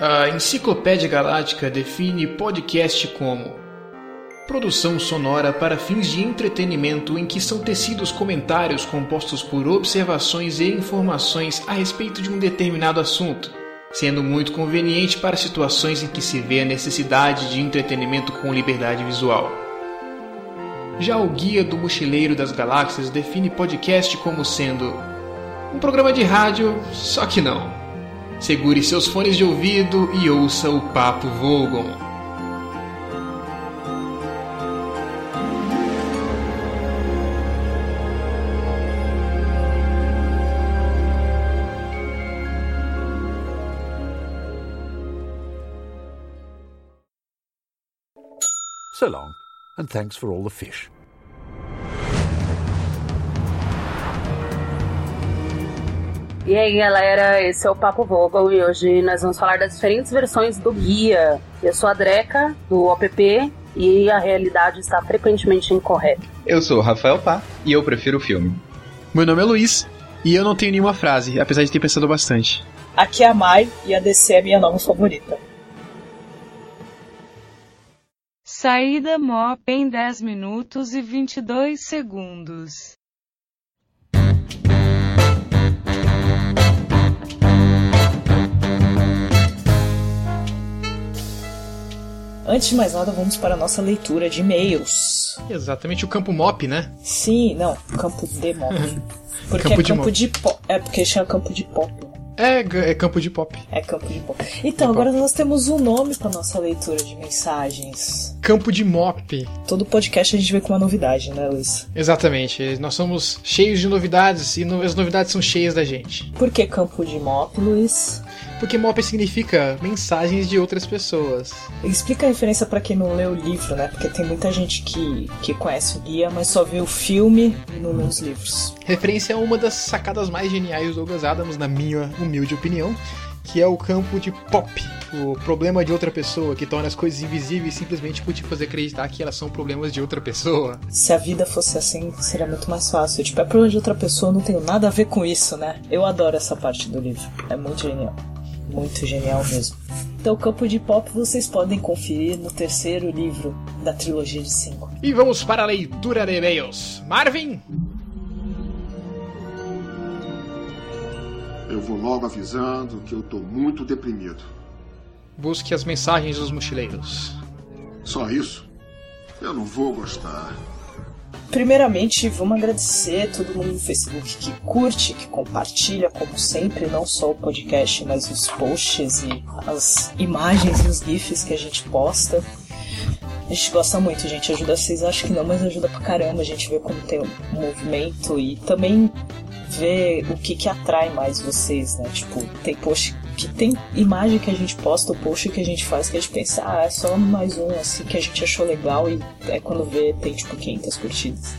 A Enciclopédia Galáctica define podcast como produção sonora para fins de entretenimento em que são tecidos comentários compostos por observações e informações a respeito de um determinado assunto, sendo muito conveniente para situações em que se vê a necessidade de entretenimento com liberdade visual. Já o Guia do Mochileiro das Galáxias define podcast como sendo um programa de rádio, só que não. Segure seus fones de ouvido e ouça o Papo Vogon. So long, and thanks for all the fish. E aí galera, esse é o Papo Vogel e hoje nós vamos falar das diferentes versões do guia. Eu sou a Dreca, do OPP, e a realidade está frequentemente incorreta. Eu sou o Rafael Pá e eu prefiro o filme. Meu nome é Luiz e eu não tenho nenhuma frase, apesar de ter pensado bastante. Aqui é a Mai e a DC é minha nova favorita. Saída MOP em 10 minutos e 22 segundos. Antes de mais nada, vamos para a nossa leitura de e-mails. Exatamente o campo MOP, né? Sim, não, campo de MOP. Porque Campo é de campo de pop. É porque chama campo de pop. É, é campo de pop. É campo de pop. Então, agora nós temos um nome para nossa leitura de mensagens. Campo de MOP. Todo podcast a gente vê com uma novidade, né, Luiz? Exatamente. Nós somos cheios de novidades e no- as novidades são cheias da gente. Por que campo de mop, Luiz? Porque MOP significa mensagens de outras pessoas. Explica a referência para quem não leu o livro, né? Porque tem muita gente que, que conhece o guia, mas só vê o filme e não lê os livros. Referência a uma das sacadas mais geniais do Douglas Adams, na minha humilde opinião, que é o campo de pop, o problema de outra pessoa, que torna as coisas invisíveis simplesmente por te fazer acreditar que elas são problemas de outra pessoa. Se a vida fosse assim, seria muito mais fácil. Tipo, é problema de outra pessoa, não tenho nada a ver com isso, né? Eu adoro essa parte do livro. É muito genial. Muito genial mesmo. Então, o campo de pop vocês podem conferir no terceiro livro da trilogia de cinco. E vamos para a leitura de e-mails. Marvin, Eu vou logo avisando que eu tô muito deprimido. busque as mensagens dos mochileiros. Só isso? Eu não vou gostar. Primeiramente, vamos agradecer todo mundo no Facebook que curte, que compartilha, como sempre, não só o podcast, mas os posts e as imagens e os GIFs que a gente posta. A gente gosta muito, gente. Ajuda vocês, acho que não, mas ajuda pra caramba. A gente vê como tem um movimento e também vê o que, que atrai mais vocês, né? Tipo, tem post que tem imagem que a gente posta, o post que a gente faz, que a gente pensa, ah, é só mais um, assim, que a gente achou legal e é quando vê, tem tipo 500 curtidas.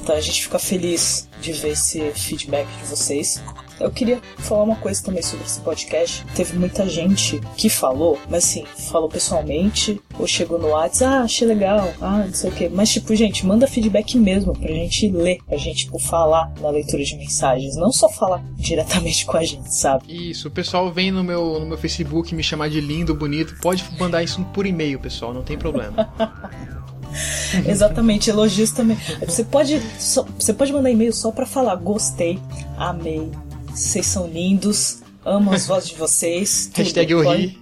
Então a gente fica feliz de ver esse feedback de vocês. Eu queria falar uma coisa também sobre esse podcast. Teve muita gente que falou, mas assim, falou pessoalmente, ou chegou no WhatsApp, ah, achei legal, ah, não sei o que. Mas tipo, gente, manda feedback mesmo pra gente ler, pra gente, tipo, falar na leitura de mensagens. Não só falar diretamente com a gente, sabe? Isso, o pessoal vem no meu, no meu Facebook me chamar de lindo, bonito. Pode mandar isso por e-mail, pessoal, não tem problema. Exatamente, elogios também. Você pode, só- você pode mandar e-mail só pra falar gostei, amei, vocês são lindos, amo as vozes de vocês. tudo. Hashtag eu Pode- ri.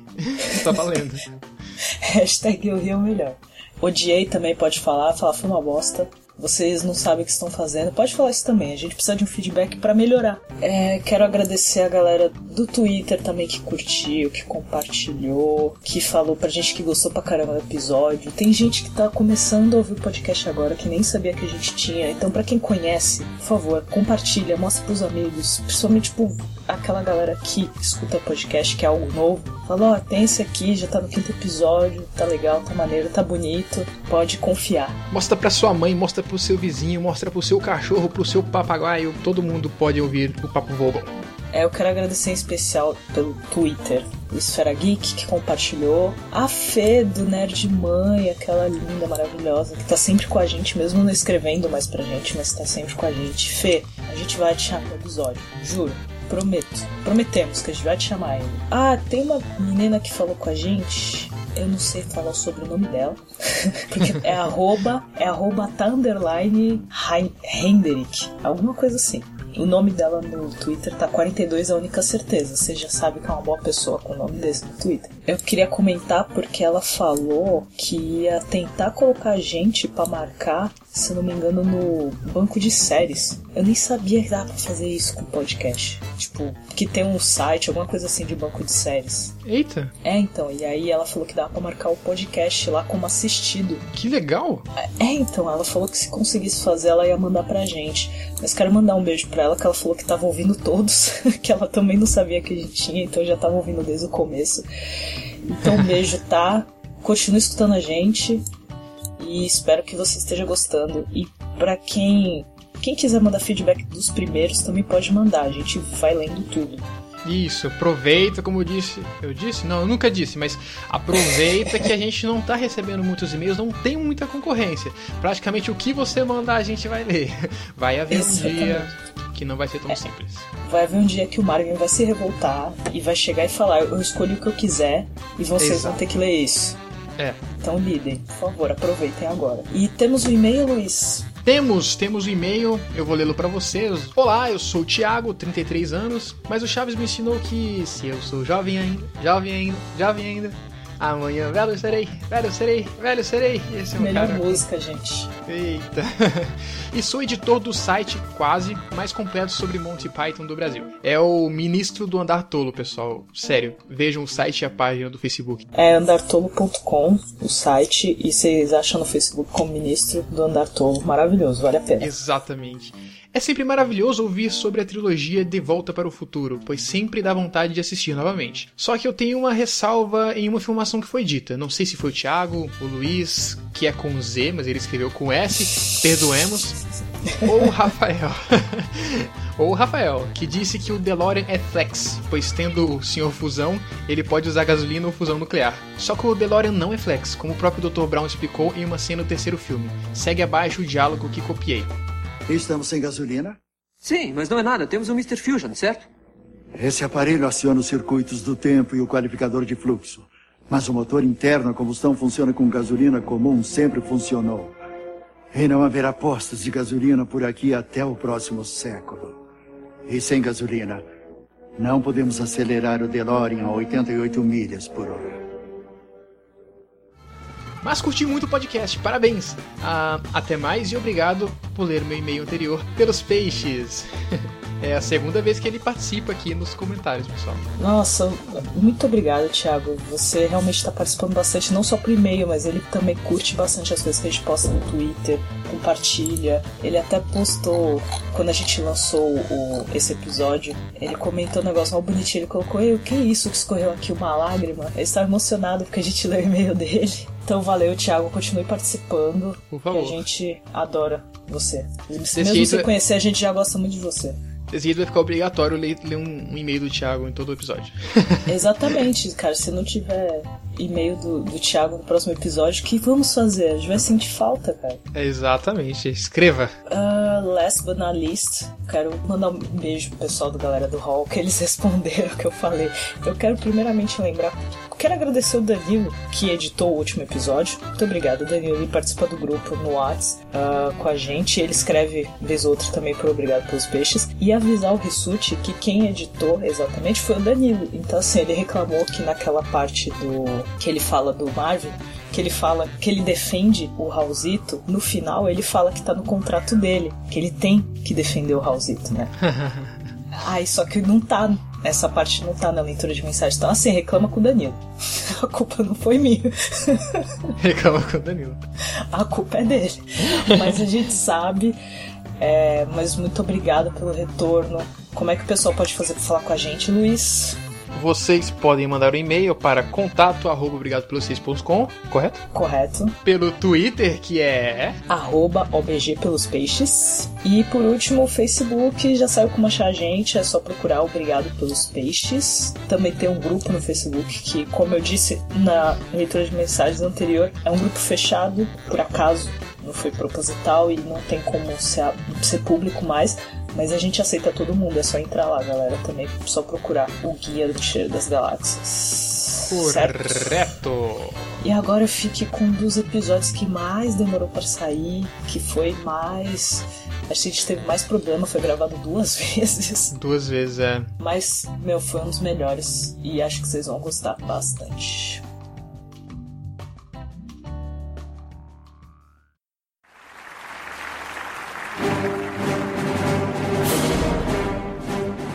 tá valendo. Hashtag eu ri é o melhor. Odiei também pode falar, falar foi uma bosta. Vocês não sabem o que estão fazendo. Pode falar isso também. A gente precisa de um feedback pra melhorar. É, quero agradecer a galera do Twitter também que curtiu, que compartilhou, que falou pra gente que gostou pra caramba do episódio. Tem gente que tá começando a ouvir o podcast agora que nem sabia que a gente tinha. Então, pra quem conhece, por favor, compartilha, mostra pros amigos, principalmente tipo aquela galera que escuta podcast, que é algo novo. Fala, ó, tem esse aqui, já tá no quinto episódio, tá legal, tá maneiro, tá bonito, pode confiar. Mostra pra sua mãe, mostra pro seu vizinho, mostra pro seu cachorro, pro seu papagaio. Todo mundo pode ouvir o Papo Vogel. É, eu quero agradecer em especial pelo Twitter, o Esfera Geek, que compartilhou, a Fê do Nerd Mãe, aquela linda, maravilhosa, que tá sempre com a gente, mesmo não escrevendo mais pra gente, mas tá sempre com a gente. Fê, a gente vai te chamar no episódio, juro. Prometo. Prometemos que a gente vai te chamar ainda. Ah, tem uma menina que falou com a gente. Eu não sei falar sobre o nome dela. Porque é arroba, é arroba tá underline Henderick. Alguma coisa assim. O nome dela no Twitter tá 42 é a única certeza. Você já sabe que é uma boa pessoa com o nome desse no Twitter. Eu queria comentar porque ela falou que ia tentar colocar gente para marcar, se não me engano, no banco de séries. Eu nem sabia que dava pra fazer isso com podcast. Tipo, que tem um site, alguma coisa assim de banco de séries. Eita, É, então, e aí ela falou que dava pra marcar o podcast lá como assistido. que legal! É, então, ela falou que se conseguisse fazer, ela ia mandar pra gente. Mas quero mandar um beijo pra ela, que ela falou que tava ouvindo todos, que ela também não sabia que a gente tinha, então já tava ouvindo desde o começo. Então, um beijo, tá? Continue escutando a gente e espero que você esteja gostando. E pra quem, quem quiser mandar feedback dos primeiros, também pode mandar, a gente vai lendo tudo. Isso, aproveita, como eu disse. Eu disse? Não, eu nunca disse, mas aproveita que a gente não tá recebendo muitos e-mails, não tem muita concorrência. Praticamente o que você mandar a gente vai ler. Vai haver um Exatamente. dia que não vai ser tão simples. Vai haver um dia que o Marvin vai se revoltar e vai chegar e falar: Eu escolhi o que eu quiser e vocês Exato. vão ter que ler isso. É. Então lidem, por favor, aproveitem agora. E temos o e-mail, Luiz. Temos, temos o e-mail, eu vou lê-lo pra vocês. Olá, eu sou o Thiago, 33 anos, mas o Chaves me ensinou que se eu sou jovem ainda, jovem ainda, jovem ainda, amanhã velho serei, velho serei, velho serei. Esse é o Melhor cara. música, gente. Eita. e sou editor do site quase mais completo sobre Monty Python do Brasil. É o ministro do andar tolo, pessoal. Sério, vejam o site e a página do Facebook. É andartolo.com, o site, e vocês acham no Facebook como ministro do Andar Tolo. Maravilhoso, vale a pena. Exatamente. É sempre maravilhoso ouvir sobre a trilogia De Volta para o Futuro, pois sempre dá vontade de assistir novamente. Só que eu tenho uma ressalva em uma informação que foi dita. Não sei se foi o Thiago, o Luiz, que é com Z, mas ele escreveu com S, perdoemos, ou Rafael. ou Rafael, que disse que o DeLorean é flex, pois tendo o Sr. Fusão, ele pode usar gasolina ou fusão nuclear. Só que o DeLorean não é flex, como o próprio Dr. Brown explicou em uma cena do terceiro filme. Segue abaixo o diálogo que copiei. Estamos sem gasolina? Sim, mas não é nada. Temos um Mr. Fusion, certo? Esse aparelho aciona os circuitos do tempo e o qualificador de fluxo. Mas o motor interno a combustão funciona com gasolina comum, sempre funcionou. E não haverá postos de gasolina por aqui até o próximo século. E sem gasolina, não podemos acelerar o DeLorean a 88 milhas por hora. Mas curti muito o podcast, parabéns! Ah, até mais e obrigado por ler meu e-mail anterior pelos peixes. É a segunda vez que ele participa aqui nos comentários, pessoal. Nossa, muito obrigado, Thiago. Você realmente está participando bastante, não só por e-mail, mas ele também curte bastante as coisas que a gente posta no Twitter, compartilha. Ele até postou, quando a gente lançou o, esse episódio, ele comentou um negócio mal bonitinho. Ele colocou: Ei, o que é isso que escorreu aqui? Uma lágrima? Ele estava emocionado porque a gente leu o e-mail dele. Então valeu, Thiago. Continue participando. Por favor. Que a gente adora você. Mesmo jeito- sem conhecer, a gente já gosta muito de você. Desse jeito vai ficar obrigatório ler, ler um, um e-mail do Thiago em todo o episódio. Exatamente, cara. Se não tiver e-mail do, do Thiago no próximo episódio, o que vamos fazer? A gente vai sentir falta, cara. É, Exatamente, escreva. Ah, last but not least, quero mandar um beijo pro pessoal do Galera do Hall, que eles responderam o que eu falei. Eu quero primeiramente lembrar. Quero agradecer o Danilo, que editou o último episódio. Muito obrigado, Danilo. Ele participa do grupo no Whats ah, com a gente. Ele escreve vez ou outra também por Obrigado pelos Peixes. E avisar o Rissuti que quem editou exatamente foi o Danilo. Então, assim, ele reclamou que naquela parte do. Que ele fala do Marvin, que ele fala que ele defende o Raulzito, no final ele fala que tá no contrato dele, que ele tem que defender o Raulzito, né? Ai, só que não tá. Essa parte não tá na leitura de mensagem. Então, assim, reclama com o Danilo. A culpa não foi minha. Reclama com o Danilo. A culpa é dele. Mas a gente sabe. É, mas muito obrigada pelo retorno. Como é que o pessoal pode fazer pra falar com a gente, Luiz? Vocês podem mandar um e-mail para contato arroba obrigado pelos correto? Correto. Pelo Twitter, que é. arroba OBG pelos peixes. E por último, o Facebook, já sabe como achar a gente, é só procurar Obrigado pelos Peixes. Também tem um grupo no Facebook que, como eu disse na leitura de mensagens anterior, é um grupo fechado, por acaso, não foi proposital e não tem como ser, ser público mais, Mas a gente aceita todo mundo, é só entrar lá, galera. Também só procurar o Guia do Mochileiro das Galáxias. Correto! E agora fique com um dos episódios que mais demorou para sair, que foi mais. A gente teve mais problema, foi gravado duas vezes. Duas vezes, é. Mas, meu, foi um dos melhores e acho que vocês vão gostar bastante.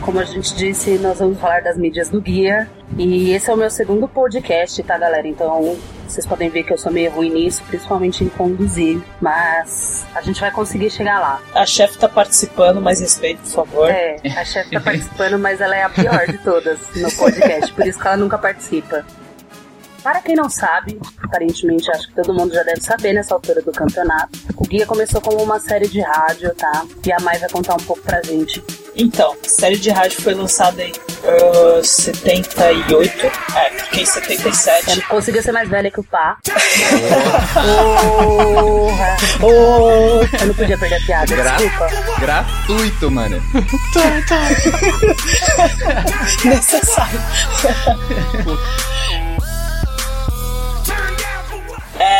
Como a gente disse, nós vamos falar das mídias do guia. E esse é o meu segundo podcast, tá, galera? Então vocês podem ver que eu sou meio ruim nisso, principalmente em conduzir. Mas a gente vai conseguir chegar lá. A chefe tá participando, mais respeito, por favor. É, a chefe tá participando, mas ela é a pior de todas no podcast, por isso que ela nunca participa. Para quem não sabe, aparentemente acho que todo mundo já deve saber nessa altura do campeonato, o Guia começou como uma série de rádio, tá? E a Mai vai contar um pouco pra gente. Então, a série de rádio foi lançada em uh, 78, é, fiquei em 77. Eu conseguiu ser mais velha que o Pá. Porra! Oh. Eu não podia perder a piada, Gra- desculpa. Gratuito, mano. Necessário.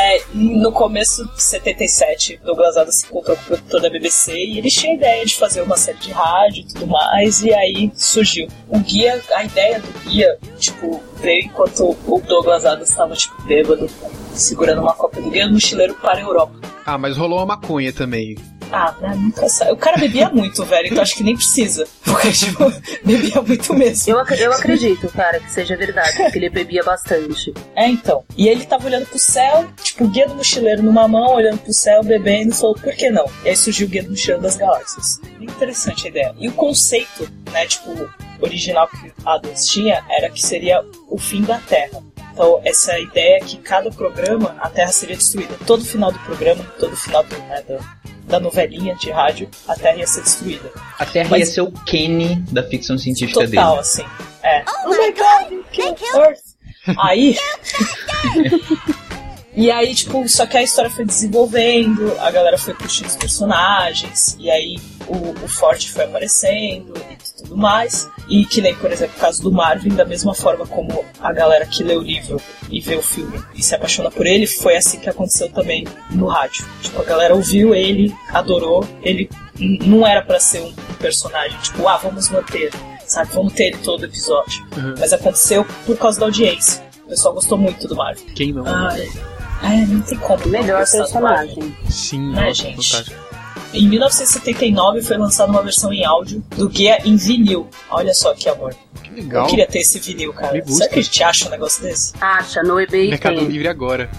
É, no começo de 77, Douglas Adams se encontrou com o produtor da BBC e eles tinham a ideia de fazer uma série de rádio e tudo mais, e aí surgiu. O guia, a ideia do guia, tipo, veio enquanto o Douglas Adams estava, tipo, bêbado, segurando uma cópia do Guia Mochileiro para a Europa. Ah, mas rolou uma maconha também. Ah, né, nunca sabe. O cara bebia muito, velho, então acho que nem precisa. Porque, tipo, bebia muito mesmo. Eu, ac- eu acredito, cara, que seja verdade, porque ele bebia bastante. É, então. E ele tava olhando pro céu, tipo, o guia do mochileiro numa mão, olhando pro céu, bebendo, e falou, por que não? E aí surgiu o guia do mochileiro das galáxias. Interessante a ideia. E o conceito, né, tipo, original que Adams tinha era que seria o fim da Terra. Então, essa ideia é que cada programa, a Terra seria destruída. Todo final do programa, todo final do, né, da, da novelinha de rádio, a Terra ia ser destruída. A Terra Mas- ia ser o Kenny da ficção científica Total, dele. assim. É. Oh my god, kill Earth! Aí. e aí, tipo, só que a história foi desenvolvendo, a galera foi curtindo os personagens, e aí o, o Ford foi aparecendo e tudo mais. E que nem, por exemplo, o caso do Marvin, da mesma forma como a galera que lê o livro e vê o filme e se apaixona por ele, foi assim que aconteceu também no rádio. Tipo, a galera ouviu ele, adorou, ele não era pra ser um personagem, tipo, ah, vamos manter, sabe, vamos ter ele todo episódio. Uhum. Mas aconteceu por causa da audiência. O pessoal gostou muito do Marvin. Quem não? Ah, é, não tem como. não Melhor personagem. Sim, né, nossa, gente? fantástico. Em 1979 foi lançada uma versão em áudio do guia em vinil. Olha só que amor. Que Eu legal. queria ter esse vinil, cara. Será que a gente acha um negócio desse? Acha, no eBay Mercado tem. Livre agora.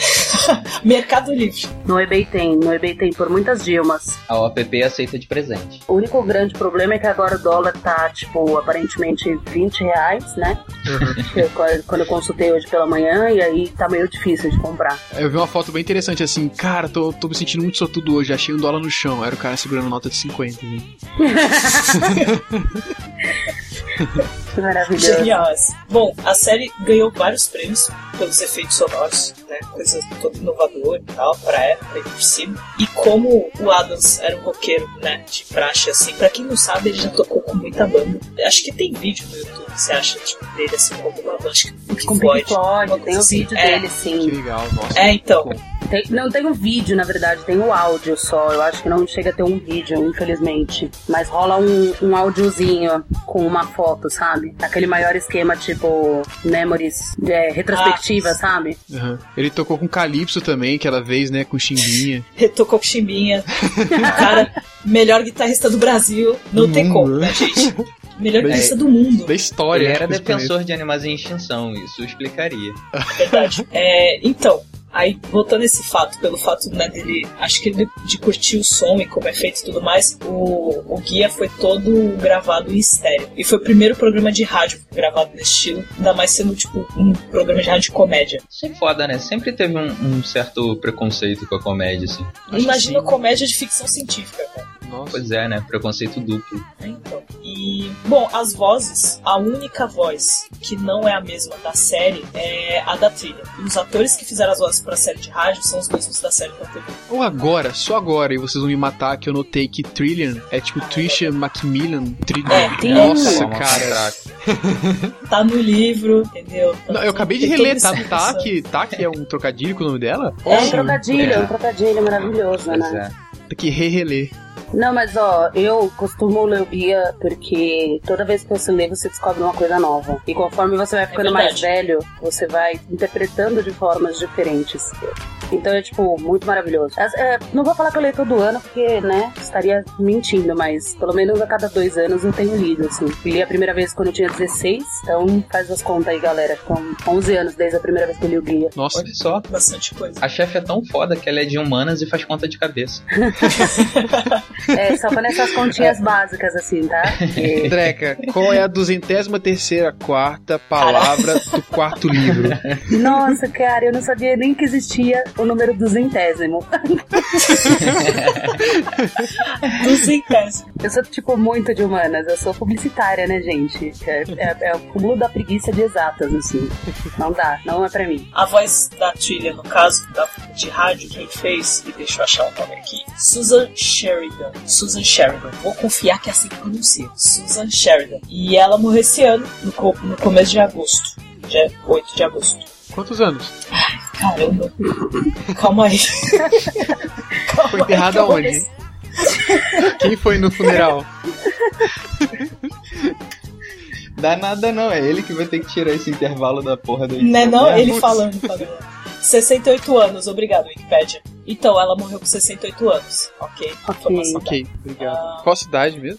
Mercado Livre. No eBay tem, no eBay tem por muitas Dilmas. A OPP aceita de presente. O único grande problema é que agora o dólar tá, tipo, aparentemente 20 reais, né? Eu- Quando eu consultei hoje pela manhã, e aí tá meio difícil de comprar. Eu vi uma foto bem interessante assim, cara, tô, tô me sentindo muito sortudo hoje, achei um dólar no chão. Era o cara segurando nota de 50. Né? Maravilhoso. Genial essa. Bom, a série ganhou vários prêmios pelos efeitos sonoros, né? Coisa toda inovadora e tal, pra época e por cima. E como o Adams era um roqueiro, né? De praxe, assim, pra quem não sabe, ele já tocou com muita banda. Acho que tem vídeo no YouTube, você acha, tipo, dele assim, como uma banda, acho que Pink Com Floyd. Pink Floyd, uma tem o assim. vídeo É. dele, Que sim. legal, nossa. É, então. Tem- não tem um vídeo, na verdade, tem o áudio só. Eu acho que não chega a ter um vídeo, infelizmente. Mas rola um, um áudiozinho com uma foto, sabe? Aquele maior esquema, tipo, memories, é, retrospectiva, Ah. sabe? aham. Ele tocou com Calypso também, aquela vez, né, com Chimbinha. Retocou com Chimbinha. o cara, melhor guitarrista do Brasil. Não Do tem mundo, como, né? gente? Melhor Da- guitarrista do mundo. Da história. Ele era defensor de animais em extinção, isso explicaria. Verdade. É, então, aí voltando a esse fato, pelo fato né, dele, acho que ele de curtir o som e como é feito e tudo mais, o, o guia foi todo gravado em estéreo. E foi o primeiro programa de rádio gravado nesse estilo, ainda mais sendo tipo um programa de rádio comédia. Isso é foda, né? Sempre teve um, um certo preconceito com a comédia, assim. Acho Imagina sim. comédia de ficção científica, cara. Nossa. Pois é, né? Preconceito duplo. né, Então. E, bom, as vozes, a única voz que não é a mesma da série é a da trilha. E os atores que fizeram as vozes pra série de rádio são os mesmos da série da TV. Ou agora, só agora, e vocês vão me matar que eu notei que Trillian é tipo Trisha Macmillan. Trillian. É, tem Nossa, um- cara. Tá no livro, entendeu? Tá- Não, eu acabei de reler, tá, tá, que, tá que é um trocadilho com o nome dela? É um trocadilho, é É. um trocadilho maravilhoso, Pois né? é. Tem que re-reler. Não, mas ó, eu costumo ler o guia porque toda vez que você lê, você descobre uma coisa nova. E conforme você vai ficando mais verdade. velho, você vai interpretando de formas diferentes. Então é, tipo, muito maravilhoso. As- é, não vou falar que eu leio todo ano, porque, né, estaria mentindo, mas pelo menos a cada dois anos eu tenho lido, assim. Eu li a primeira vez quando eu tinha 16, então faz as contas aí, galera. São 11 anos desde a primeira vez que eu li o guia. Nossa, Olha só. Bastante coisa. A chefe é tão foda que ela é de humanas e faz conta de cabeça. É, só para essas continhas básicas, assim, tá? E- Dreca, qual é a duzentésima terceira quarta palavra do quarto livro? Nossa, cara, eu não sabia nem que existia o número duzentésimo. Duzentésimo. Eu sou, tipo, muito de humanas. Eu sou publicitária, né, gente? É, é- é o cúmulo da preguiça de exatas, assim. Não dá, não é pra mim. A voz da trilha, no caso, da, de rádio, quem fez, e deixa eu achar o nome aqui, Susan Sheridan. Susan Sheridan. Vou confiar que é assim que pronuncia. Susan Sheridan. E ela morreu esse ano, no, no começo de agosto. Dia 8 de agosto. Quantos anos? Caramba. Calma aí. Calma Foi aí enterrada que eu vou onde? ver- Quem foi no funeral? Dá nada não, é ele que vai ter que tirar esse intervalo da porra do Né, não? É, Ele putz. falando, falando. 68 anos, obrigado, Wikipedia. Então, ela morreu com 68 anos, ok? Ok, obrigado. Ah. Qual cidade mesmo?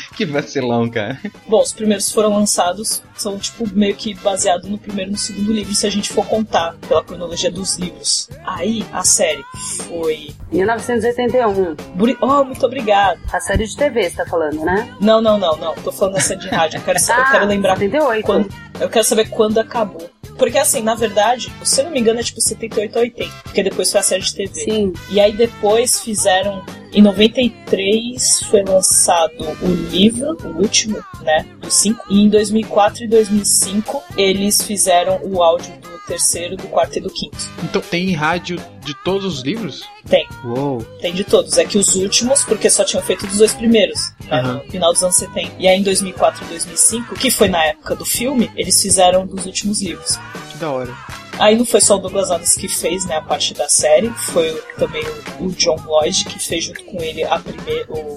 Que vacilão, cara. Bom, os primeiros foram lançados, são tipo meio que baseado no primeiro e no segundo livro, se a gente for contar pela cronologia dos livros. Aí, a série foi. 1981. Buri- Oh, muito obrigado. A série de TV, você tá falando, né? Não, não, não, não. Tô falando da série de rádio. Eu quero, sa- eu Ah, quero lembrar 78. quando. Eu quero saber quando acabou. Porque assim, na verdade, se eu não me engano, é tipo 78 a 80. Porque depois foi a série de TV. Sim. E aí depois fizeram. Em 93 foi lançado o livro, o último, né? Do 5. E em 2004 e 2005 eles fizeram o áudio do terceiro, do quarto e do quinto. Então tem rádio de todos os livros? Tem, Uou. tem de todos. É que os últimos, porque só tinham feito dos dois primeiros, né, Aham. no final dos anos 70. E aí em 2004 e 2005, que foi na época do filme, eles fizeram dos últimos livros. Que da hora. Aí não foi só o Douglas Adams que fez né, a parte da série, foi o- também o, o John Lloyd que fez junto com ele a, primeir, o-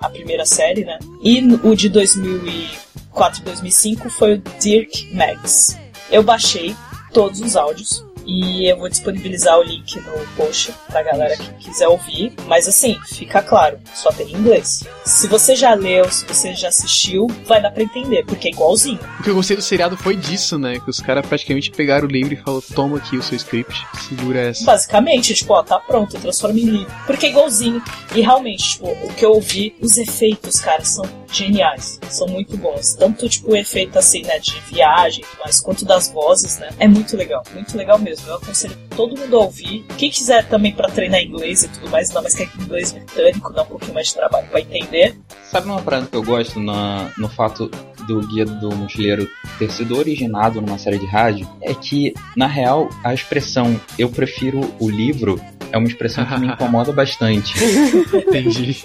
a primeira série, né? E o de 2004 e 2005 foi o Dirk Maggs. Eu baixei todos os áudios e eu vou disponibilizar o link no post pra galera que quiser ouvir. Mas assim, fica claro, só tem em inglês. Se você já leu, se você já assistiu, vai dar pra entender, porque é igualzinho. O que eu gostei do seriado foi disso, né? Que os caras praticamente pegaram o livro e falaram: toma aqui o seu script, segura essa. Basicamente, tipo, ó, tá pronto, transforma em livro. Porque é igualzinho. E realmente, tipo, o que eu ouvi, os efeitos, cara, são geniais. São muito bons. Tanto, tipo, o efeito, assim, né, de viagem, mas quanto das vozes, né? É muito legal. Muito legal mesmo. Eu aconselho todo mundo a ouvir. Quem quiser também pra treinar inglês e tudo mais, ainda mais que é inglês britânico, dá um pouquinho mais de trabalho pra entender. Sabe uma parada que eu gosto na, no fato do Guia do Mochileiro ter sido originado numa série de rádio? É que, na real, a expressão eu prefiro o livro é uma expressão que me incomoda bastante. Entendi.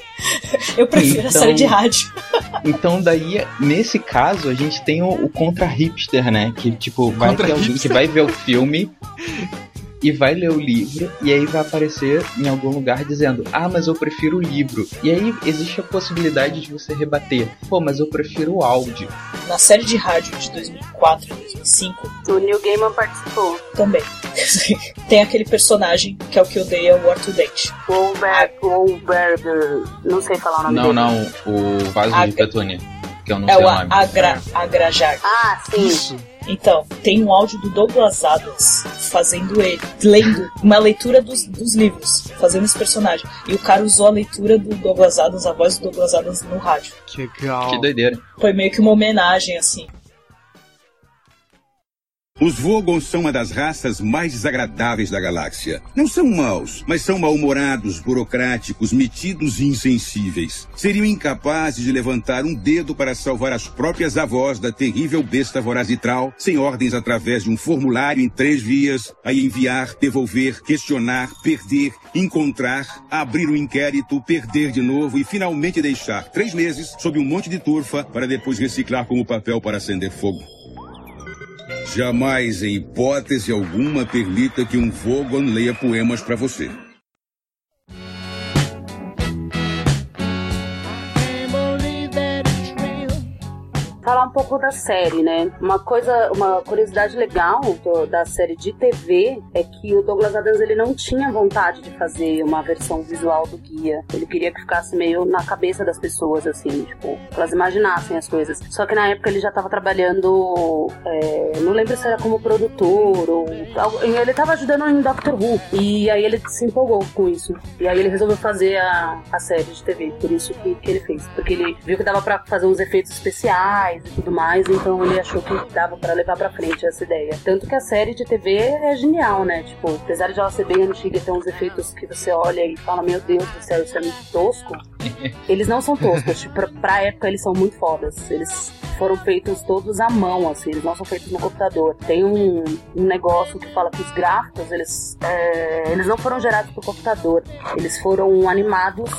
Eu prefiro a Então- série de rádio. Então, daí, nesse caso, a gente tem o, o contra hipster, né? Que, tipo, vai Contra ter alguém que vai ver o filme e vai ler o livro, e aí vai aparecer em algum lugar dizendo: Ah, mas eu prefiro o livro. E aí existe a possibilidade de você rebater: Pô, mas eu prefiro o áudio. Na série de rádio de 2004 e 2005, O Neil Gaiman participou. também. Tem aquele personagem que é o que odeia o Arthur Dent. Wolberg, Wolberger. Não sei falar o nome Não, dele. não, o vaso A- de petúnia. Que eu não É sei o o nome. Agra, Agrajar. Ah, sim. Isso. Então, tem um áudio do Douglas Adams fazendo ele, lendo uma leitura dos, dos livros, fazendo esse personagem. E o cara usou a leitura do Douglas Adams, a voz do Douglas Adams no rádio. Que legal. Que doideira. Foi meio que uma homenagem, assim. Os Vogons são uma das raças mais desagradáveis da galáxia. Não são maus, mas são mal-humorados, burocráticos, metidos e insensíveis. Seriam incapazes de levantar um dedo para salvar as próprias avós da terrível besta vorazitral, sem ordens através de um formulário em três vias, a enviar, devolver, questionar, perder, encontrar, abrir o um inquérito, perder de novo e finalmente deixar três meses sob um monte de turfa para depois reciclar como papel para acender fogo. Jamais, em hipótese alguma, permita que um Vogon leia poemas para você. Falar um pouco da série, né? Uma coisa, uma curiosidade legal do, da série de TV é que o Douglas Adams ele não tinha vontade de fazer uma versão visual do guia. Ele queria que ficasse meio na cabeça das pessoas, assim, tipo, que elas imaginassem as coisas. Só que na época ele já estava trabalhando, é, não lembro se era como produtor ou ele estava ajudando em Doctor Who e aí ele se empolgou com isso e aí ele resolveu fazer a, a série de TV, por isso que, que ele fez, porque ele viu que dava para fazer uns efeitos especiais e tudo mais, então ele achou que dava para levar para frente essa ideia. Tanto que a série de TV é genial, né? Tipo, apesar de ela ser bem antiga e ter uns efeitos que você olha e fala, meu Deus do céu, isso é muito tosco. eles não são toscos, tipo, pra, pra época eles são muito fodas. Eles foram feitos todos à mão, assim, eles não são feitos no computador. Tem um, um negócio que fala que os gráficos, eles, é, eles não foram gerados por computador, eles foram animados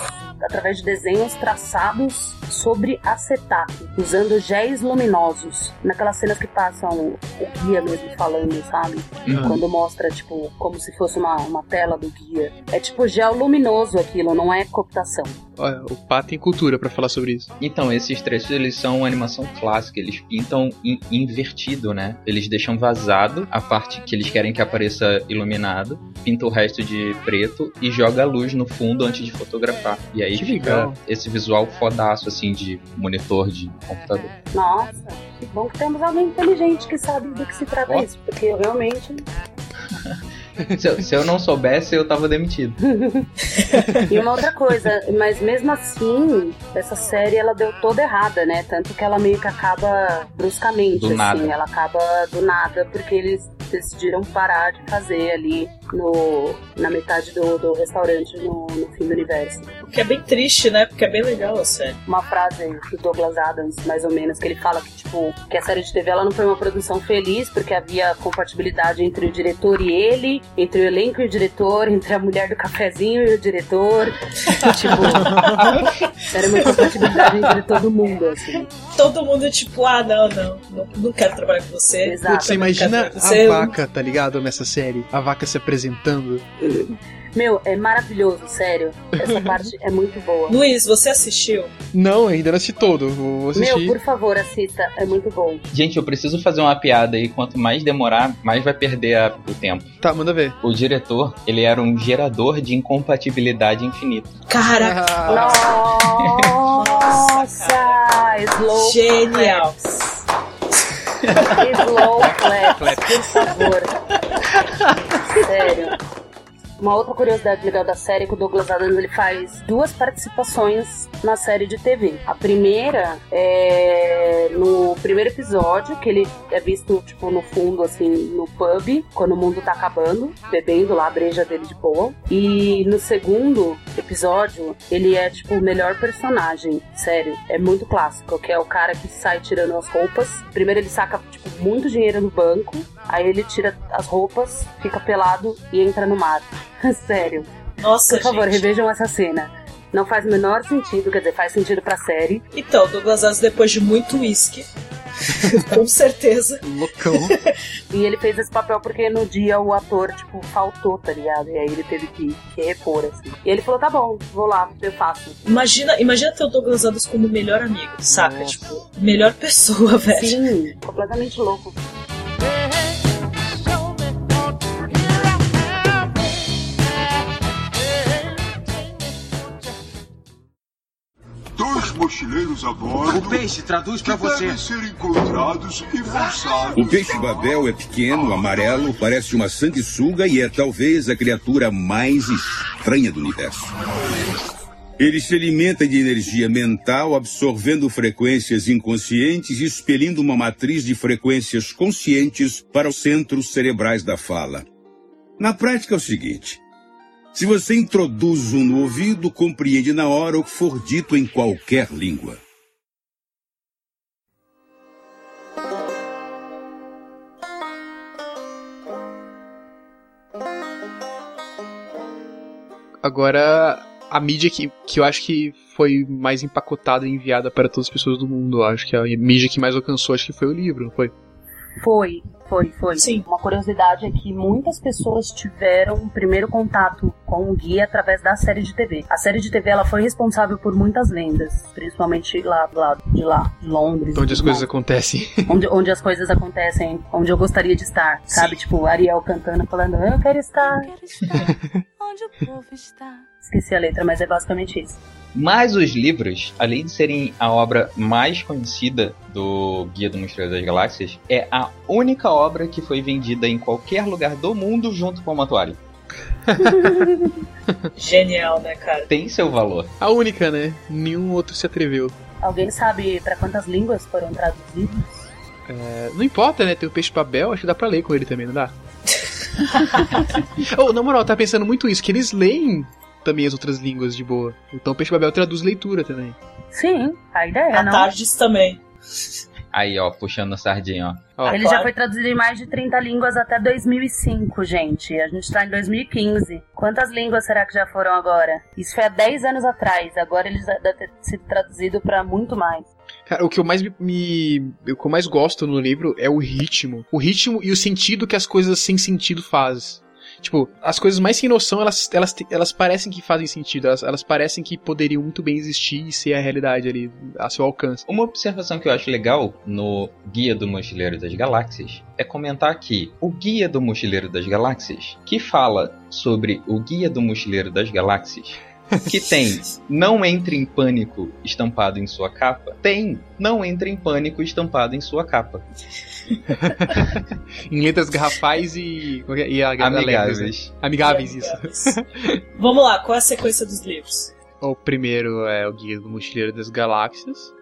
através de desenhos traçados sobre acetato, usando géis luminosos. Naquelas cenas que passam o guia mesmo falando, sabe? Uhum. Quando mostra, tipo, como se fosse uma, uma tela do guia. É tipo gel luminoso aquilo, não é computação. Olha, o Pá tem cultura para falar sobre isso. Então, esses trechos, eles são animação clássica, eles pintam in invertido, né? Eles deixam vazado a parte que eles querem que apareça iluminado, pinta o resto de preto e joga a luz no fundo antes de fotografar. E aí que fica legal. esse visual fodaço, assim, de monitor de computador. Nossa, que bom que temos alguém inteligente que sabe do que se trata oh. isso, porque eu realmente... se, eu, se, eu, não soubesse, eu tava demitido. e uma outra coisa, mas mesmo assim, essa série ela deu toda errada, né? Tanto que ela meio que acaba bruscamente, do assim, nada. ela acaba do nada, porque eles decidiram parar de fazer ali no, na metade do, do restaurante no, no fim do universo. O que é bem triste, né? Porque é bem legal a série. Uma frase do Douglas Adams, mais ou menos, que ele fala que, tipo, que a série de TV ela não foi uma produção feliz, porque havia compatibilidade entre o diretor e ele, entre o elenco e o diretor, entre a mulher do cafezinho e o diretor. tipo, era uma compatibilidade entre todo mundo, assim. Todo mundo, tipo, ah, não, não, não, não quero trabalhar com você. Exato. Você imagina a vaca, tá ligado? Nessa série. A vaca se apresenta apresentando. Meu, é maravilhoso, sério. Essa parte é muito boa. Luiz, você assistiu? Não, ainda não assisti todo. Vou assistir. Meu, por favor, assista. É muito bom. Gente, eu preciso fazer uma piada e quanto mais demorar, mais vai perder a, o tempo. Tá, manda ver. O diretor, ele era um gerador de incompatibilidade infinito. Cara! Nossa! Slow Genial! Slow clap, por favor. Sério. Uma outra curiosidade legal da série é que o Douglas Adams ele faz duas participações na série de TV. A primeira é no primeiro episódio, que ele é visto, tipo, no fundo, assim, no pub, quando o mundo tá acabando, bebendo lá a breja dele de boa. E no segundo episódio, ele é, tipo, o melhor personagem. Sério, é muito clássico, que é o cara que sai tirando as roupas. Primeiro ele saca, tipo, muito dinheiro no banco, aí ele tira as roupas, fica pelado e entra no mar. Sério. Nossa, Por favor, gente. revejam essa cena. Não faz o menor sentido, quer dizer, faz sentido pra série. Então, Douglas Adams, depois de muito uísque, com certeza. Loucão. e ele fez esse papel porque no dia o ator, tipo, faltou, tá ligado? E aí ele teve que, que repor, assim. E ele falou, tá bom, vou lá, eu faço. Imagina, imagina ter o Douglas Adams como melhor amigo, saca? Nossa. Tipo, melhor pessoa, velho. Sim, completamente louco. Mochileiros a bordo. O peixe traduz para você. Devem ser encontrados e forçados. O peixe Babel é pequeno, amarelo, parece uma sanguessuga e é talvez a criatura mais estranha do universo. Ele se alimenta de energia mental, absorvendo frequências inconscientes e expelindo uma matriz de frequências conscientes para os centros cerebrais da fala. Na prática é o seguinte: se você introduz um no ouvido, compreende na hora o que for dito em qualquer língua. Agora, a mídia que, que eu acho que foi mais empacotada e enviada para todas as pessoas do mundo. Eu acho que a mídia que mais alcançou acho que foi o livro, não foi? Foi, foi, foi. Sim. Uma curiosidade é que muitas pessoas tiveram o primeiro contato com o guia através da série de TV. A série de TV ela foi responsável por muitas lendas, principalmente lá do lado de lá, de Londres. Onde as coisas acontecem. Onde, onde as coisas acontecem, onde eu gostaria de estar, sabe? Tipo, Ariel cantando, falando, eu quero estar. Onde o povo está? Esqueci a letra, mas é basicamente isso. Mas os livros, além de serem a obra mais conhecida do Guia do Mochileiro das Galáxias, é a única obra que foi vendida em qualquer lugar do mundo junto com o Matuari. Genial, né, cara? Tem seu valor. A única, né? Nenhum outro se atreveu. Alguém sabe pra quantas línguas foram traduzidos? É, não importa, né? Tem o Peixe Babel, acho que dá pra ler com ele também, não dá? oh, na moral, tá pensando muito isso, que eles leem também as outras línguas de boa. Então o Peixe Babel traduz leitura também. Sim, a ideia, A não? Tardes também. Aí, ó, puxando a sardinha, ó. Ele claro. já foi traduzido em mais de 30 línguas até 2005, gente. A gente tá em 2015. Quantas línguas será que já foram agora? Isso foi há 10 anos atrás. Agora ele já deve ter sido traduzido pra muito mais. Cara, o que eu mais me, me- o que eu mais gosto no livro é o ritmo. O ritmo e o sentido que as coisas sem sentido fazem. Tipo, as coisas mais sem noção, elas, elas, elas parecem que fazem sentido. Elas, elas parecem que poderiam muito bem existir e ser a realidade ali, a seu alcance. Uma observação que eu acho legal no Guia do Mochileiro das Galáxias é comentar que o Guia do Mochileiro das Galáxias, que fala sobre o Guia do Mochileiro das Galáxias, que tem Não Entre em Pânico estampado em sua capa, tem Não Entre em Pânico estampado em sua capa. Em letras garrafais e. como é que é? E a, a letras, né? Amigáveis. Amigáveis, isso. Vamos lá, qual é a sequência dos livros? O primeiro é o Guia do Mochileiro das Galáxias.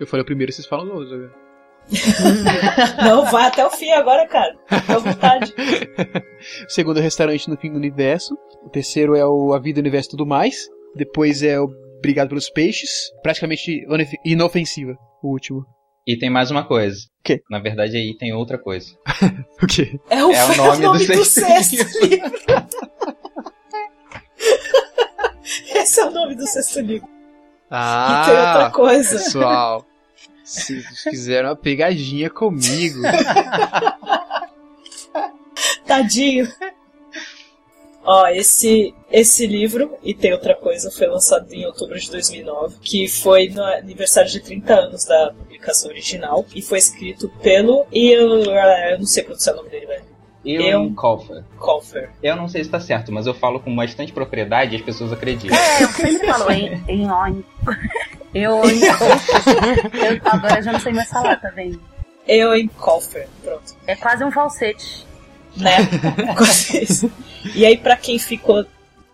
Eu falei o primeiro, vocês falam os outros agora. Não, vai até o fim agora, cara. Fica à vontade. O segundo é o Restaurante no Fim do Universo. O terceiro é o A Vida, o Universo e Tudo Mais. Depois é o Obrigado pelos Peixes. Praticamente inofensiva, o último. E tem mais uma coisa. quê? Na verdade, aí tem outra coisa. O quê? É o, É o nome do sexto sexto livro. Esse é o nome do sexto livro. Ah, e tem outra coisa. pessoal. Vocês fizeram uma pegadinha comigo. Tadinho. Ó, esse, esse livro, e tem outra coisa, foi lançado em outubro de 2009, que foi no aniversário de 30 anos da publicação original, e foi escrito pelo Ian, eu não sei pronunciar o nome dele, velho. Ian Colfer. Colfer. Eu não sei se tá certo, mas eu falo com bastante propriedade e as pessoas acreditam. É, eu sempre falo em, em on. Eu, eu agora eu já não sei mais falar, tá vendo? Ian Colfer, pronto. É quase um falsete. Né? E aí, pra quem ficou.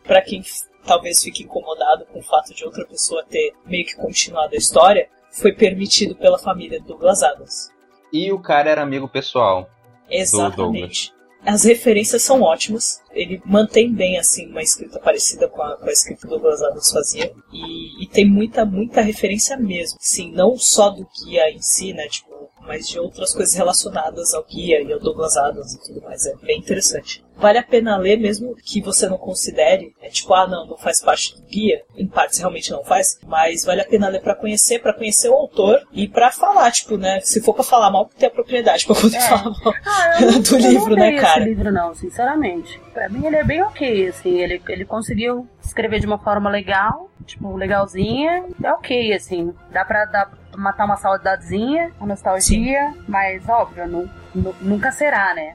Pra quem talvez fique incomodado com o fato de outra pessoa ter meio que continuado a história, foi permitido pela família Douglas Adams. E o cara era amigo pessoal. Exatamente. As referências são ótimas. Ele mantém bem assim uma escrita parecida com a, com a escrita que o Douglas Adams fazia. E, e tem muita, muita referência mesmo. Sim, não só do guia em si, né? Tipo, mas de outras coisas relacionadas ao guia e ao Douglas Adams e tudo mais. É bem interessante. Vale a pena ler, mesmo que você não considere. É tipo, ah, não, não faz parte do guia. Em partes realmente não faz. Mas vale a pena ler pra conhecer, pra conhecer o autor e pra falar, tipo, né? Se for pra falar mal, ter a propriedade pra poder É. falar mal Ah, não, do não livro, né, cara? esse livro não, sinceramente. Pra mim ele é bem ok, assim, ele, ele conseguiu escrever de uma forma legal, tipo, legalzinha, é ok, assim, dá pra, pra matar uma saudadezinha, uma nostalgia, mas óbvio, nu- nu- nunca será, né?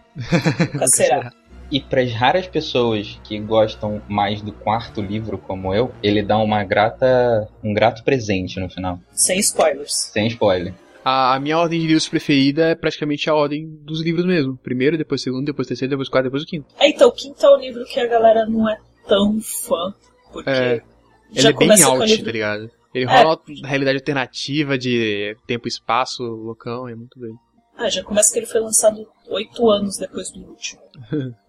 Nunca será. E para as raras pessoas que gostam mais do quarto livro, como eu, ele dá uma grata, um grato presente no final. Sem spoilers. Sem spoiler. A, a minha ordem de livros preferida é praticamente a ordem dos livros mesmo. Primeiro, depois segundo, depois terceiro, depois quarto, depois o quinto. É, então, o quinto é o livro que a galera não é tão fã, porque É. Ele é bem out, tá ligado? Ele rola é. realidade alternativa de tempo e espaço, loucão, é muito bem. Ah, já começa que ele foi lançado oito anos depois do último.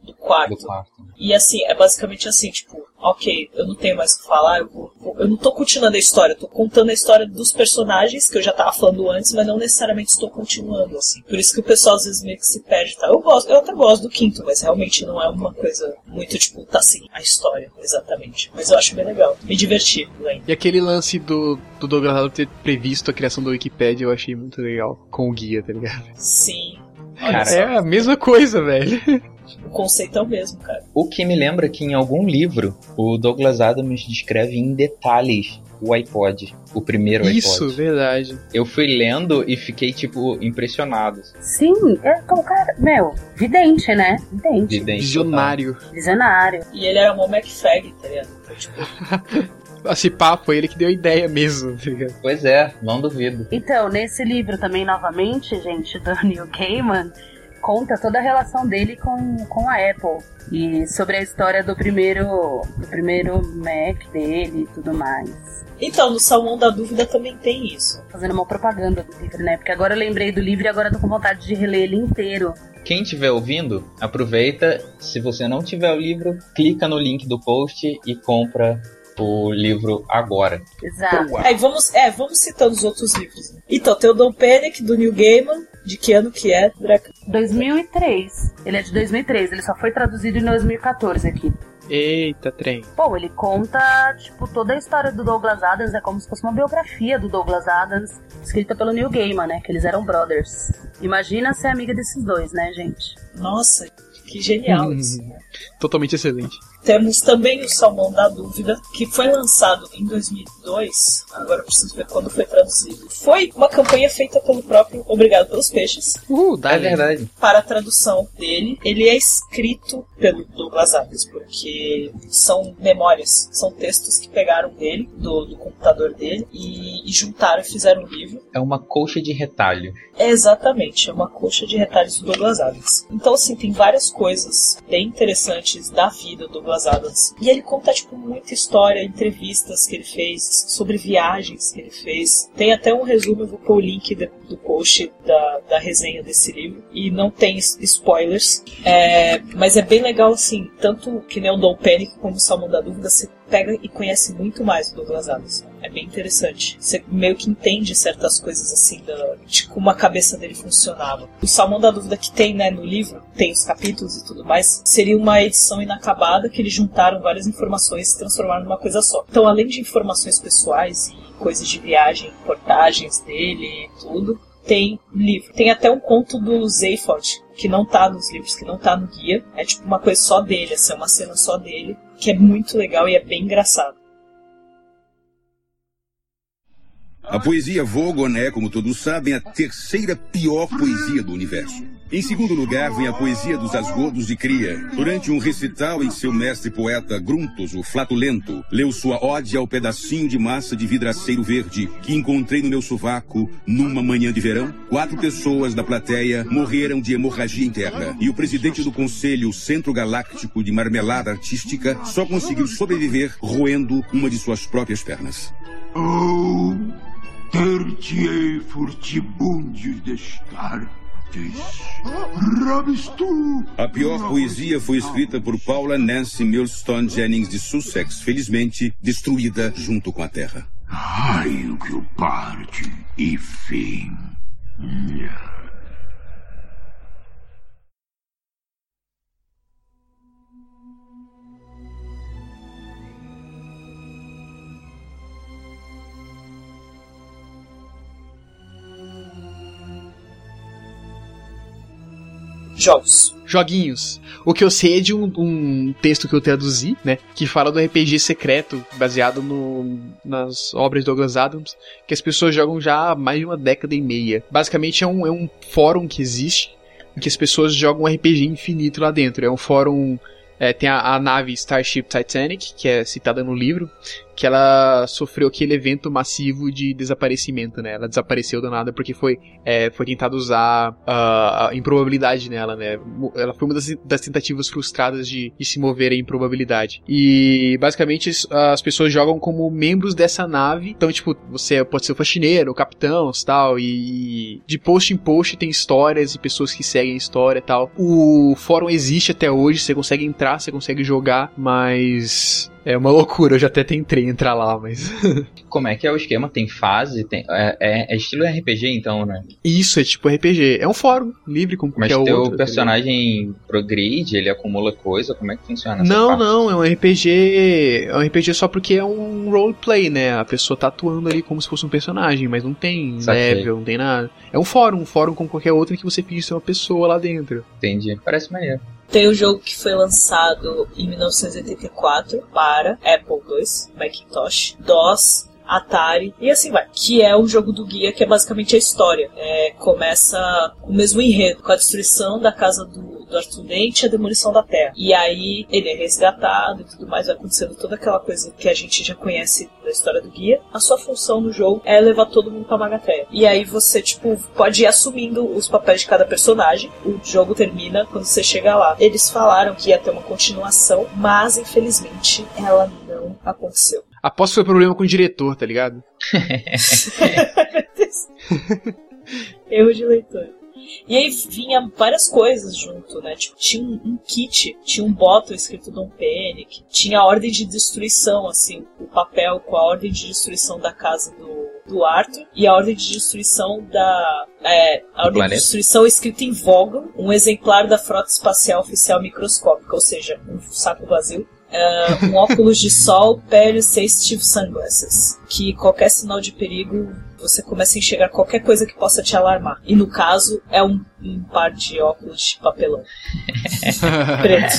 Do quarto. do quarto. E assim, é basicamente assim, tipo, ok, eu não tenho mais o que falar, eu, vou, eu não tô continuando a história, eu tô contando a história dos personagens que eu já tava falando antes, mas não necessariamente estou continuando, assim. Por isso que o pessoal às vezes meio que se perde, tá? Eu gosto, eu até gosto do quinto, mas realmente não é uma coisa muito, tipo, tá assim, a história, exatamente. Mas eu acho bem legal, me diverti. E aquele lance do, do Douglas Adams ter previsto a criação do Wikipedia, eu achei muito legal, com o guia, tá ligado? Sim. Cara, é a mesma coisa, velho. O conceito é o mesmo, cara. O que me lembra que em algum livro o Douglas Adams descreve em detalhes o iPod, o primeiro Isso, iPod. Isso, verdade. Eu fui lendo e fiquei, tipo, impressionado. Sim, é como cara, meu, vidente, né? Vidente. vidente Visionário. Total. Visionário. E ele era uma McFag, tá ligado? Então, tipo... Esse papo, ele que deu ideia mesmo, tá ligado? Pois é, não duvido. Então, nesse livro também, novamente, gente, do Neil Gaiman, conta toda a relação dele com, com a Apple e sobre a história do primeiro do primeiro Mac dele e tudo mais. Então, no Salmão da Dúvida também tem isso. Fazendo uma propaganda do livro, né? Porque agora eu lembrei do livro e agora tô com vontade de reler ele inteiro. Quem estiver ouvindo, aproveita. Se você não tiver o livro, clica no link do post e compra o livro agora. Exato. É, vamos, é, vamos citando os outros livros. Né? Então, tem o Don Panic, do Neil Gaiman. De que ano que é, Dreca? 2003. Ele é de 2003, ele só foi traduzido em 2014 aqui. Eita, trem. Pô, ele conta, tipo, toda a história do Douglas Adams, é como se fosse uma biografia do Douglas Adams, escrita pelo Neil Gaiman, né? Que eles eram brothers. Imagina ser amiga desses dois, né, gente? Nossa, que genial isso. Totalmente excelente. Temos também o Salmão da Dúvida, que foi lançado em 2002. Agora eu preciso ver quando foi traduzido. Foi uma campanha feita pelo próprio Obrigado pelos Peixes. Uh, dá é verdade. Para a tradução dele. Ele é escrito pelo Douglas Adams, porque são memórias, são textos que pegaram dele, do, do computador dele, e, e juntaram e fizeram um livro. É uma colcha de retalho. É exatamente, é uma colcha de retalhos do Douglas Adams. Então, assim, tem várias coisas bem interessantes da vida do Douglas Adams. E ele conta, tipo, muita história, entrevistas que ele fez, sobre viagens que ele fez. Tem até um resumo, eu vou pôr o link do post da, da resenha desse livro. E não tem spoilers. É, mas é bem legal, assim, tanto que nem o Dom Panic como o Salmão da Dúvida, você pega e conhece muito mais o Douglas Adams. É bem interessante. Você meio que entende certas coisas assim da, de como a cabeça dele funcionava. O Salmão da Dúvida que tem né, no livro, tem os capítulos e tudo mais, seria uma edição inacabada que eles juntaram várias informações e transformaram numa coisa só. Então, além de informações pessoais e coisas de viagem, reportagens dele e tudo, tem livro. Tem até um conto do Zayford, que não tá nos livros, que não tá no guia. É tipo uma coisa só dele, assim, é uma cena só dele, que é muito legal e é bem engraçado. A poesia Vogon é, como todos sabem, a terceira pior poesia do universo. Em segundo lugar, vem a poesia dos Asgodos de Cria. Durante um recital em seu mestre poeta Gruntos, o Flatulento, leu sua ode ao pedacinho de massa de vidraceiro verde que encontrei no meu sovaco numa manhã de verão. Quatro pessoas da plateia morreram de hemorragia interna e o presidente do Conselho Centro Galáctico de Marmelada Artística só conseguiu sobreviver roendo uma de suas próprias pernas. Oh, ter-te-ei furtibundes destartes. Rabistu. A pior poesia foi escrita por Paula Nancy Millstone Jennings de Sussex, felizmente destruída junto com a terra. Raio que o parte e fim. Yeah. Jogos. Joguinhos. O que eu sei é de um, um, texto que eu traduzi, né? Que fala do RPG secreto, baseado no, nas obras de Douglas Adams, que as pessoas jogam já há mais de uma década e meia. Basicamente é um, é um fórum que existe, em que as pessoas jogam RPG infinito lá dentro. É um fórum. É, tem a, a, nave Starship Titanic, que é citada no livro, que ela sofreu aquele evento massivo de desaparecimento, né? Ela desapareceu do nada porque foi, é, foi tentado usar a, a improbabilidade nela, né? Ela foi uma das, das tentativas frustradas de, de, se mover em improbabilidade. E basicamente as pessoas jogam como membros dessa nave. Então, tipo, você pode ser o faxineiro, o capitão, tal, e de post em post tem histórias e pessoas que seguem a história e tal. O fórum existe até hoje, você consegue entrar, você consegue jogar, mas é uma loucura, eu já até tentei entrar lá, mas. Como é que é o esquema? Tem fase? Tem... É, é, é, estilo RPG então, né? Isso, é tipo RPG. É um fórum livre Mas qualquer teu outro. tá personagem progride, ele acumula coisa? Como é que funciona Não, parte? não, é um RPG. É um RPG só porque é um roleplay, né? A pessoa tá atuando ali como se fosse um personagem, mas não tem Saquei. level, não tem nada. É um fórum, um fórum como qualquer outro que você finge ser uma pessoa lá dentro. Entendi. Parece maneiro. Tem o jogo que foi lançado em 1984 para Apple II, Macintosh, DOS, Atari e assim vai. Que é o jogo do guia, que é basicamente a história. É, começa o mesmo enredo, com a destruição da casa do, do Arthur Dente e a demolição da Terra. E aí ele é resgatado e tudo mais, vai acontecendo toda aquela coisa que a gente já conhece da história do guia. A sua função no jogo é levar todo mundo pra Magateia. E aí você, tipo, pode ir assumindo os papéis de cada personagem. O jogo termina quando você chega lá. Eles falaram que ia ter uma continuação, mas infelizmente ela não aconteceu. Aposto que foi problema com o diretor, tá ligado? Erro de leitor. E aí vinha várias coisas junto, né? Tipo, tinha um, um kit, tinha um bottle escrito Don't Panic, tinha a ordem de destruição, assim, o papel com a ordem de destruição da casa do, do Arthur e a ordem de destruição da. É, a ordem planeta? de destruição escrita em Vogon, um exemplar da frota espacial oficial microscópica, ou seja, um saco vazio. É, um óculos de sol, pele sensitive sunglasses, que qualquer sinal de perigo você começa a enxergar qualquer coisa que possa te alarmar. E no caso, é um, um par de óculos de papelão preto.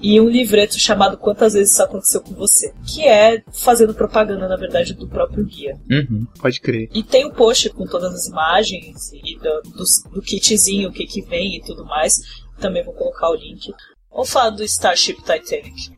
E um livreto chamado Quantas vezes isso aconteceu com você? Que é fazendo propaganda, na verdade, do próprio guia. Uhum. Pode crer. E tem o post com todas as imagens e do, do, do kitzinho, o que que vem e tudo mais. Também vou colocar o link. Vamos falar do Starship Titanic.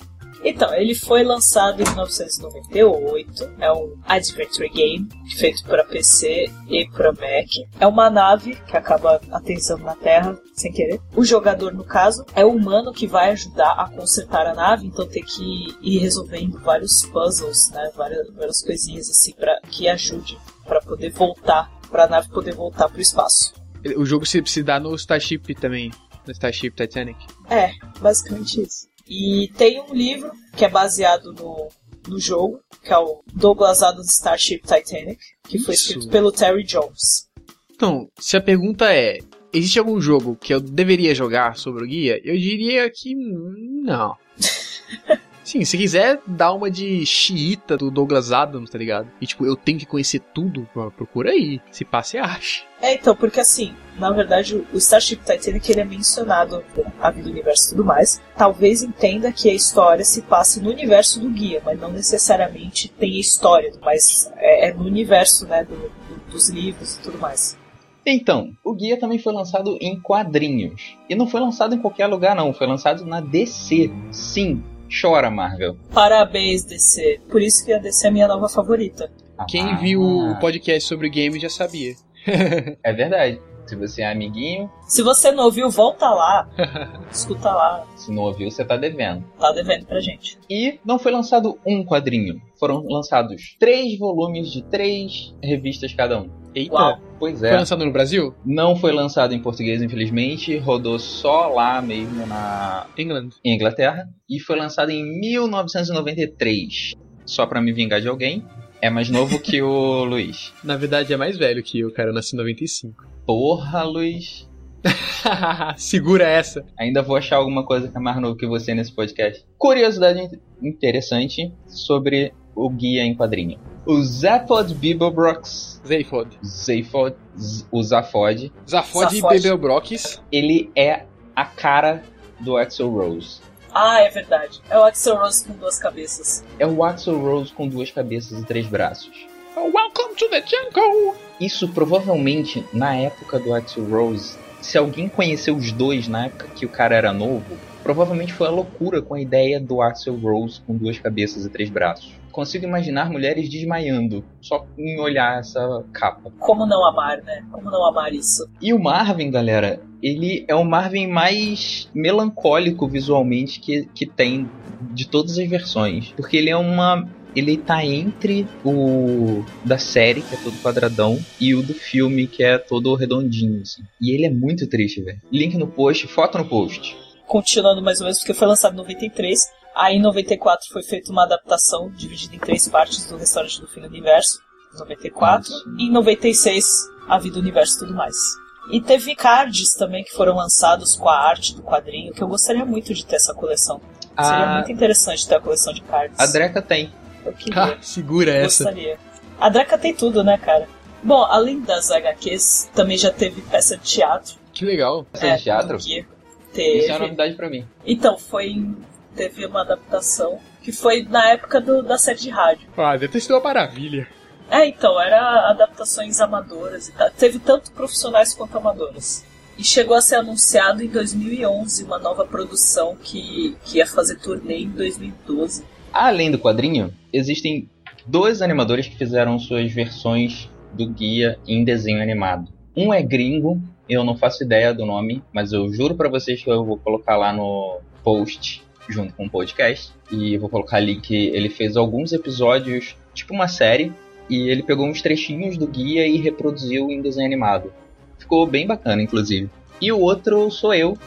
Então, ele foi lançado em 1998. É um adventure game feito para PC e para Mac. É uma nave que acaba aterrissando na Terra sem querer. O jogador, no caso, é o humano que vai ajudar a consertar a nave, então tem que ir resolvendo vários puzzles, né? Várias, várias coisinhas assim para que ajude para poder voltar, para a nave poder voltar para o espaço. O jogo se, se dá no Starship também. No Starship Titanic. É, basicamente isso. E tem um livro que é baseado no, no jogo, que é o Douglas Adams Starship Titanic, que foi Isso. escrito pelo Terry Jones. Então, se a pergunta é: existe algum jogo que eu deveria jogar sobre o guia? Eu diria que não. Sim, se quiser dar uma de xiita do Douglas Adams, tá ligado? E tipo, eu tenho que conhecer tudo, procura aí. Se passa, você acha. É, então, porque assim, na verdade, o Starship Titanic ele é mencionado a vida do universo e tudo mais. Talvez entenda que a história se passe no universo do guia, mas não necessariamente tem a história, mas é, é no universo, né, do, do- dos livros e tudo mais. Então, o guia também foi lançado em quadrinhos. E não foi lançado em qualquer lugar, não. Foi lançado na DC. Sim, chora, Marvel. Parabéns, DC. Por isso que a DC é minha nova favorita. Quem Ah, viu o podcast sobre game já sabia. É verdade. Se você é amiguinho, Se você não ouviu, volta lá. Escuta lá. se não ouviu, você tá devendo. Tá devendo pra gente. E não foi lançado um quadrinho. Foram lançados três volumes de três revistas cada um. Eita. Uau. Pois Foi é. lançado no Brasil? Não foi lançado em português, infelizmente. Rodou só lá mesmo na England. em Inglaterra. E foi lançado em 1993. Só pra me vingar de alguém. É mais novo que o Luiz. Na verdade é mais velho que eu, cara. Eu nasci em 95. Porra, Luiz. Segura essa. Ainda vou achar alguma coisa que é mais novo que você nesse podcast. Curiosidade in- interessante sobre o guia em quadrinho. O Zaphod Beeblebrox, Zayfod. Zaphod, Z- o Zaphod, Zafod e Zafod. Bebelbrox. ele é a cara do Axel Rose. Ah, é verdade. É o Axel Rose com duas cabeças. É o Axel Rose com duas cabeças e três braços. Welcome to the jungle! Isso provavelmente na época do Axel Rose, se alguém conheceu os dois na época que o cara era novo, Provavelmente foi a loucura com a ideia do Axel Rose com duas cabeças e três braços. Consigo imaginar mulheres desmaiando só em olhar essa capa. Como não amar, né? Como não amar isso? E o Marvin, galera, ele é o Marvin mais melancólico visualmente que, que tem de todas as versões. Porque ele é uma ele tá entre o da série, que é todo quadradão, e o do filme, que é todo redondinho, assim. E ele é muito triste, velho. Link no post, foto no post. Continuando mais ou menos, porque foi lançado em 93. Aí em 94 foi feita uma adaptação dividida em três partes do Restaurante do Fim do Universo. 94. Nossa. E em 96, A Vida, do Universo e tudo mais. E teve cards também que foram lançados com a arte do quadrinho, que eu gostaria muito de ter essa coleção. A... Seria muito interessante ter a coleção de cards. A Dreca tem. Eu queria. Ah, segura eu essa. Gostaria. A Dreca tem tudo, né, cara? Bom, além das HQs, também já teve peça de teatro. Que legal. Peça é, de teatro? Teve. Isso é uma novidade pra mim. Então, foi. Teve uma adaptação que foi na época do, da série de rádio. Ah, deve ter sido uma maravilha. É, então, era adaptações amadoras e tal. Teve tanto profissionais quanto amadoras. E chegou a ser anunciado em 2011 uma nova produção que, que ia fazer turnê em 2012. Além do quadrinho, existem dois animadores que fizeram suas versões do guia em desenho animado. Um é gringo, eu não faço ideia do nome, mas eu juro para vocês que eu vou colocar lá no post junto com o podcast. E vou colocar ali que ele fez alguns episódios, tipo uma série, e ele pegou uns trechinhos do guia e reproduziu em desenho animado. Ficou bem bacana, inclusive. E o outro sou eu,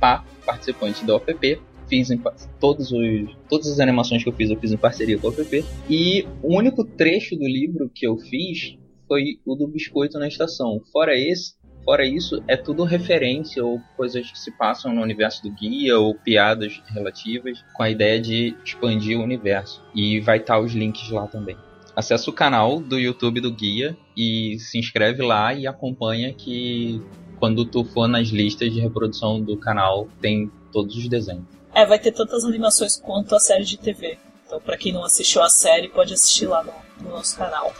pá, participante do OPP. Fiz em, todos os, todas as animações que eu fiz, eu fiz em parceria com o OPP. E o único trecho do livro que eu fiz foi o do biscoito na estação. Fora esse, Fora isso, é tudo referência ou coisas que se passam no universo do guia ou piadas relativas com a ideia de expandir o universo. E vai estar os links lá também. Acesse o canal do YouTube do guia e se inscreve lá e acompanha que quando tu for nas listas de reprodução do canal tem todos os desenhos. É, vai ter tantas animações quanto a série de TV. Então, para quem não assistiu a série, pode assistir lá no, no nosso canal.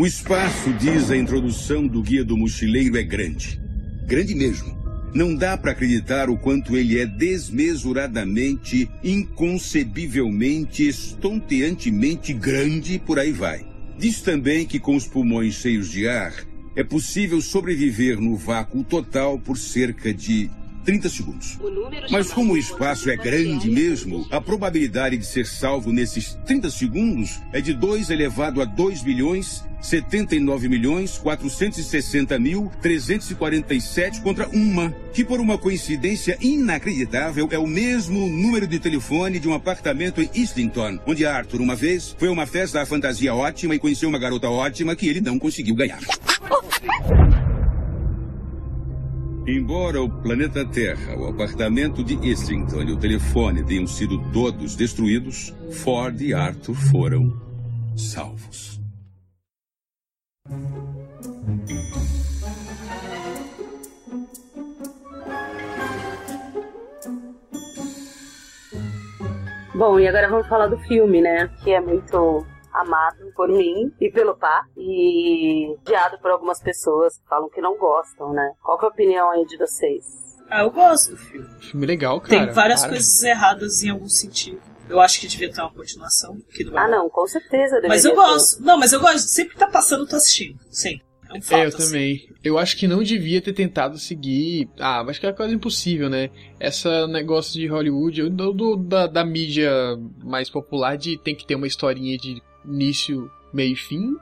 O espaço, diz a introdução do Guia do Mochileiro, é grande. Grande mesmo. Não dá para acreditar o quanto ele é desmesuradamente, inconcebivelmente, estonteantemente grande por aí vai. Diz também que com os pulmões cheios de ar, é possível sobreviver no vácuo total por cerca de 30 segundos. Mas como o espaço é grande mesmo, a probabilidade de ser salvo nesses 30 segundos é de 2 elevado a 2 bilhões 79 milhões 460 mil 347 contra uma, que por uma coincidência inacreditável é o mesmo número de telefone de um apartamento em Islington, onde Arthur uma vez foi a uma festa à fantasia ótima e conheceu uma garota ótima que ele não conseguiu ganhar. Embora o planeta Terra, o apartamento de Islington e o telefone tenham sido todos destruídos, Ford e Arthur foram salvos. Bom, e agora vamos falar do filme, né? Que é muito amado por mim e pelo Pá e odiado por algumas pessoas que falam que não gostam, né? Qual que é a opinião aí de vocês? Ah, eu gosto do filme. Filme legal, cara. Tem várias cara. coisas erradas em algum sentido. Eu acho que devia ter uma continuação. Que não ah, não, com certeza. Mas eu gosto. Ter. Não, mas eu gosto. Sempre que tá passando, eu tô assistindo. Sim. É, um fato, é, eu assim. também. Eu acho que não devia ter tentado seguir. Ah, acho que é quase impossível, né? Essa negócio de Hollywood, do, do da, da mídia mais popular, de tem que ter uma historinha de início, meio e fim.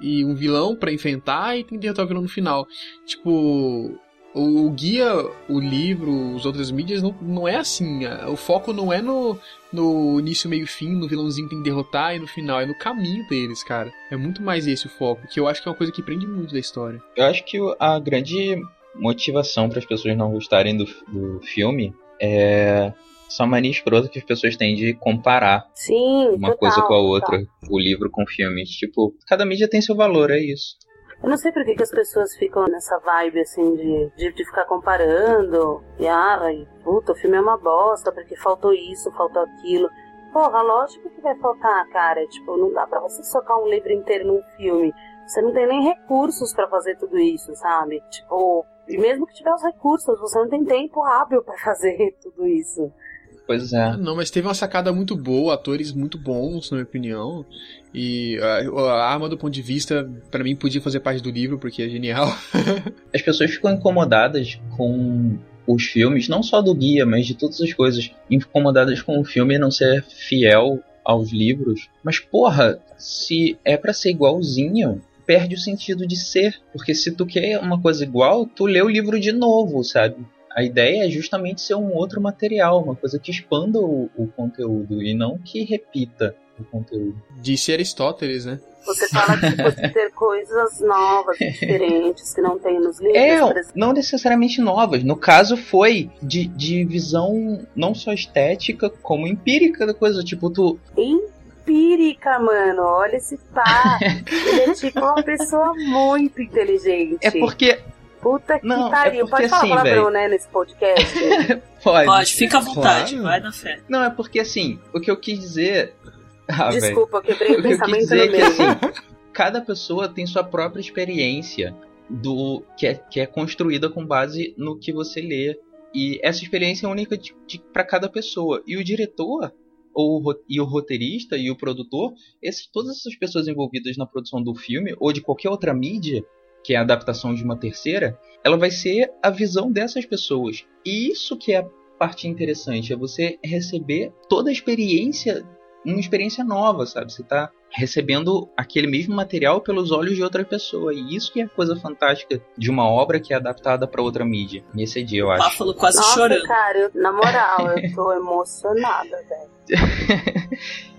E um vilão para enfrentar e tem que derrotar o vilão no final. Tipo, o, guia, o livro, os outras mídias não, não é assim. O foco não é no, no início, meio fim, no vilãozinho que tem que derrotar e no final, é no caminho deles, cara. É muito mais esse o foco, que eu acho que é uma coisa que prende muito da história. Eu acho que a grande motivação para as pessoas não gostarem do, do filme é só mania escrota que as pessoas têm de comparar Sim, uma total, coisa com a outra, total. o livro com o filme. Tipo, cada mídia tem seu valor, é isso. Eu não sei por que, que as pessoas ficam nessa vibe, assim, de, de, de ficar comparando. E, ah, puta, o filme é uma bosta, porque faltou isso, faltou aquilo. porra, lógico que vai faltar, cara. Tipo, não dá pra você socar um livro inteiro num filme. Você não tem nem recursos pra fazer tudo isso, sabe? Tipo, e mesmo que tiver os recursos, você não tem tempo hábil pra fazer tudo isso. Pois é. Não, mas teve uma sacada muito boa, atores muito bons, na minha opinião. E a, a arma do ponto de vista, pra mim, podia fazer parte do livro, porque é genial. As pessoas ficam incomodadas com os filmes, não só do guia, mas de todas as coisas, incomodadas com o filme não ser fiel aos livros. Mas porra, se é pra ser igualzinho, perde o sentido de ser, porque se tu quer uma coisa igual, tu lê o livro de novo, sabe? A ideia é justamente ser um outro material, uma coisa que expanda o, o conteúdo e não que repita o conteúdo. Disse Aristóteles, né? Você fala tipo, de ter coisas novas, diferentes, que não tem nos livros. É, não necessariamente novas. No caso, foi de, de visão não só estética, como empírica da coisa. Tipo, tu. Empírica, mano. Olha esse pá. Ele é tipo uma pessoa muito inteligente. É porque. Puta que Não, é pariu. porque Pode falar assim, palavrão, velho. né, nesse podcast? Pode. Pode, fica à vontade, Claro. vai na fé. Não, é porque assim, o que eu quis dizer. Ah. Desculpa, eu quebrei o O que eu quis pensamento dizer no é que meio. assim, cada pessoa tem sua própria experiência do que é, que é construída com base no que você lê. E essa experiência é única de, para cada pessoa. E o diretor, ou, e o roteirista e o produtor, esses, todas essas pessoas envolvidas na produção do filme, ou de qualquer outra mídia, que é a adaptação de uma terceira, ela vai ser a visão dessas pessoas. E isso que é a parte interessante, é você receber toda a experiência, uma experiência nova, sabe? Você tá recebendo aquele mesmo material pelos olhos de outra pessoa. E isso que é a coisa fantástica de uma obra que é adaptada para outra mídia. Me excedi, eu acho. Páfalo quase Nossa, chorando. cara, eu- na moral, eu tô emocionada, velho.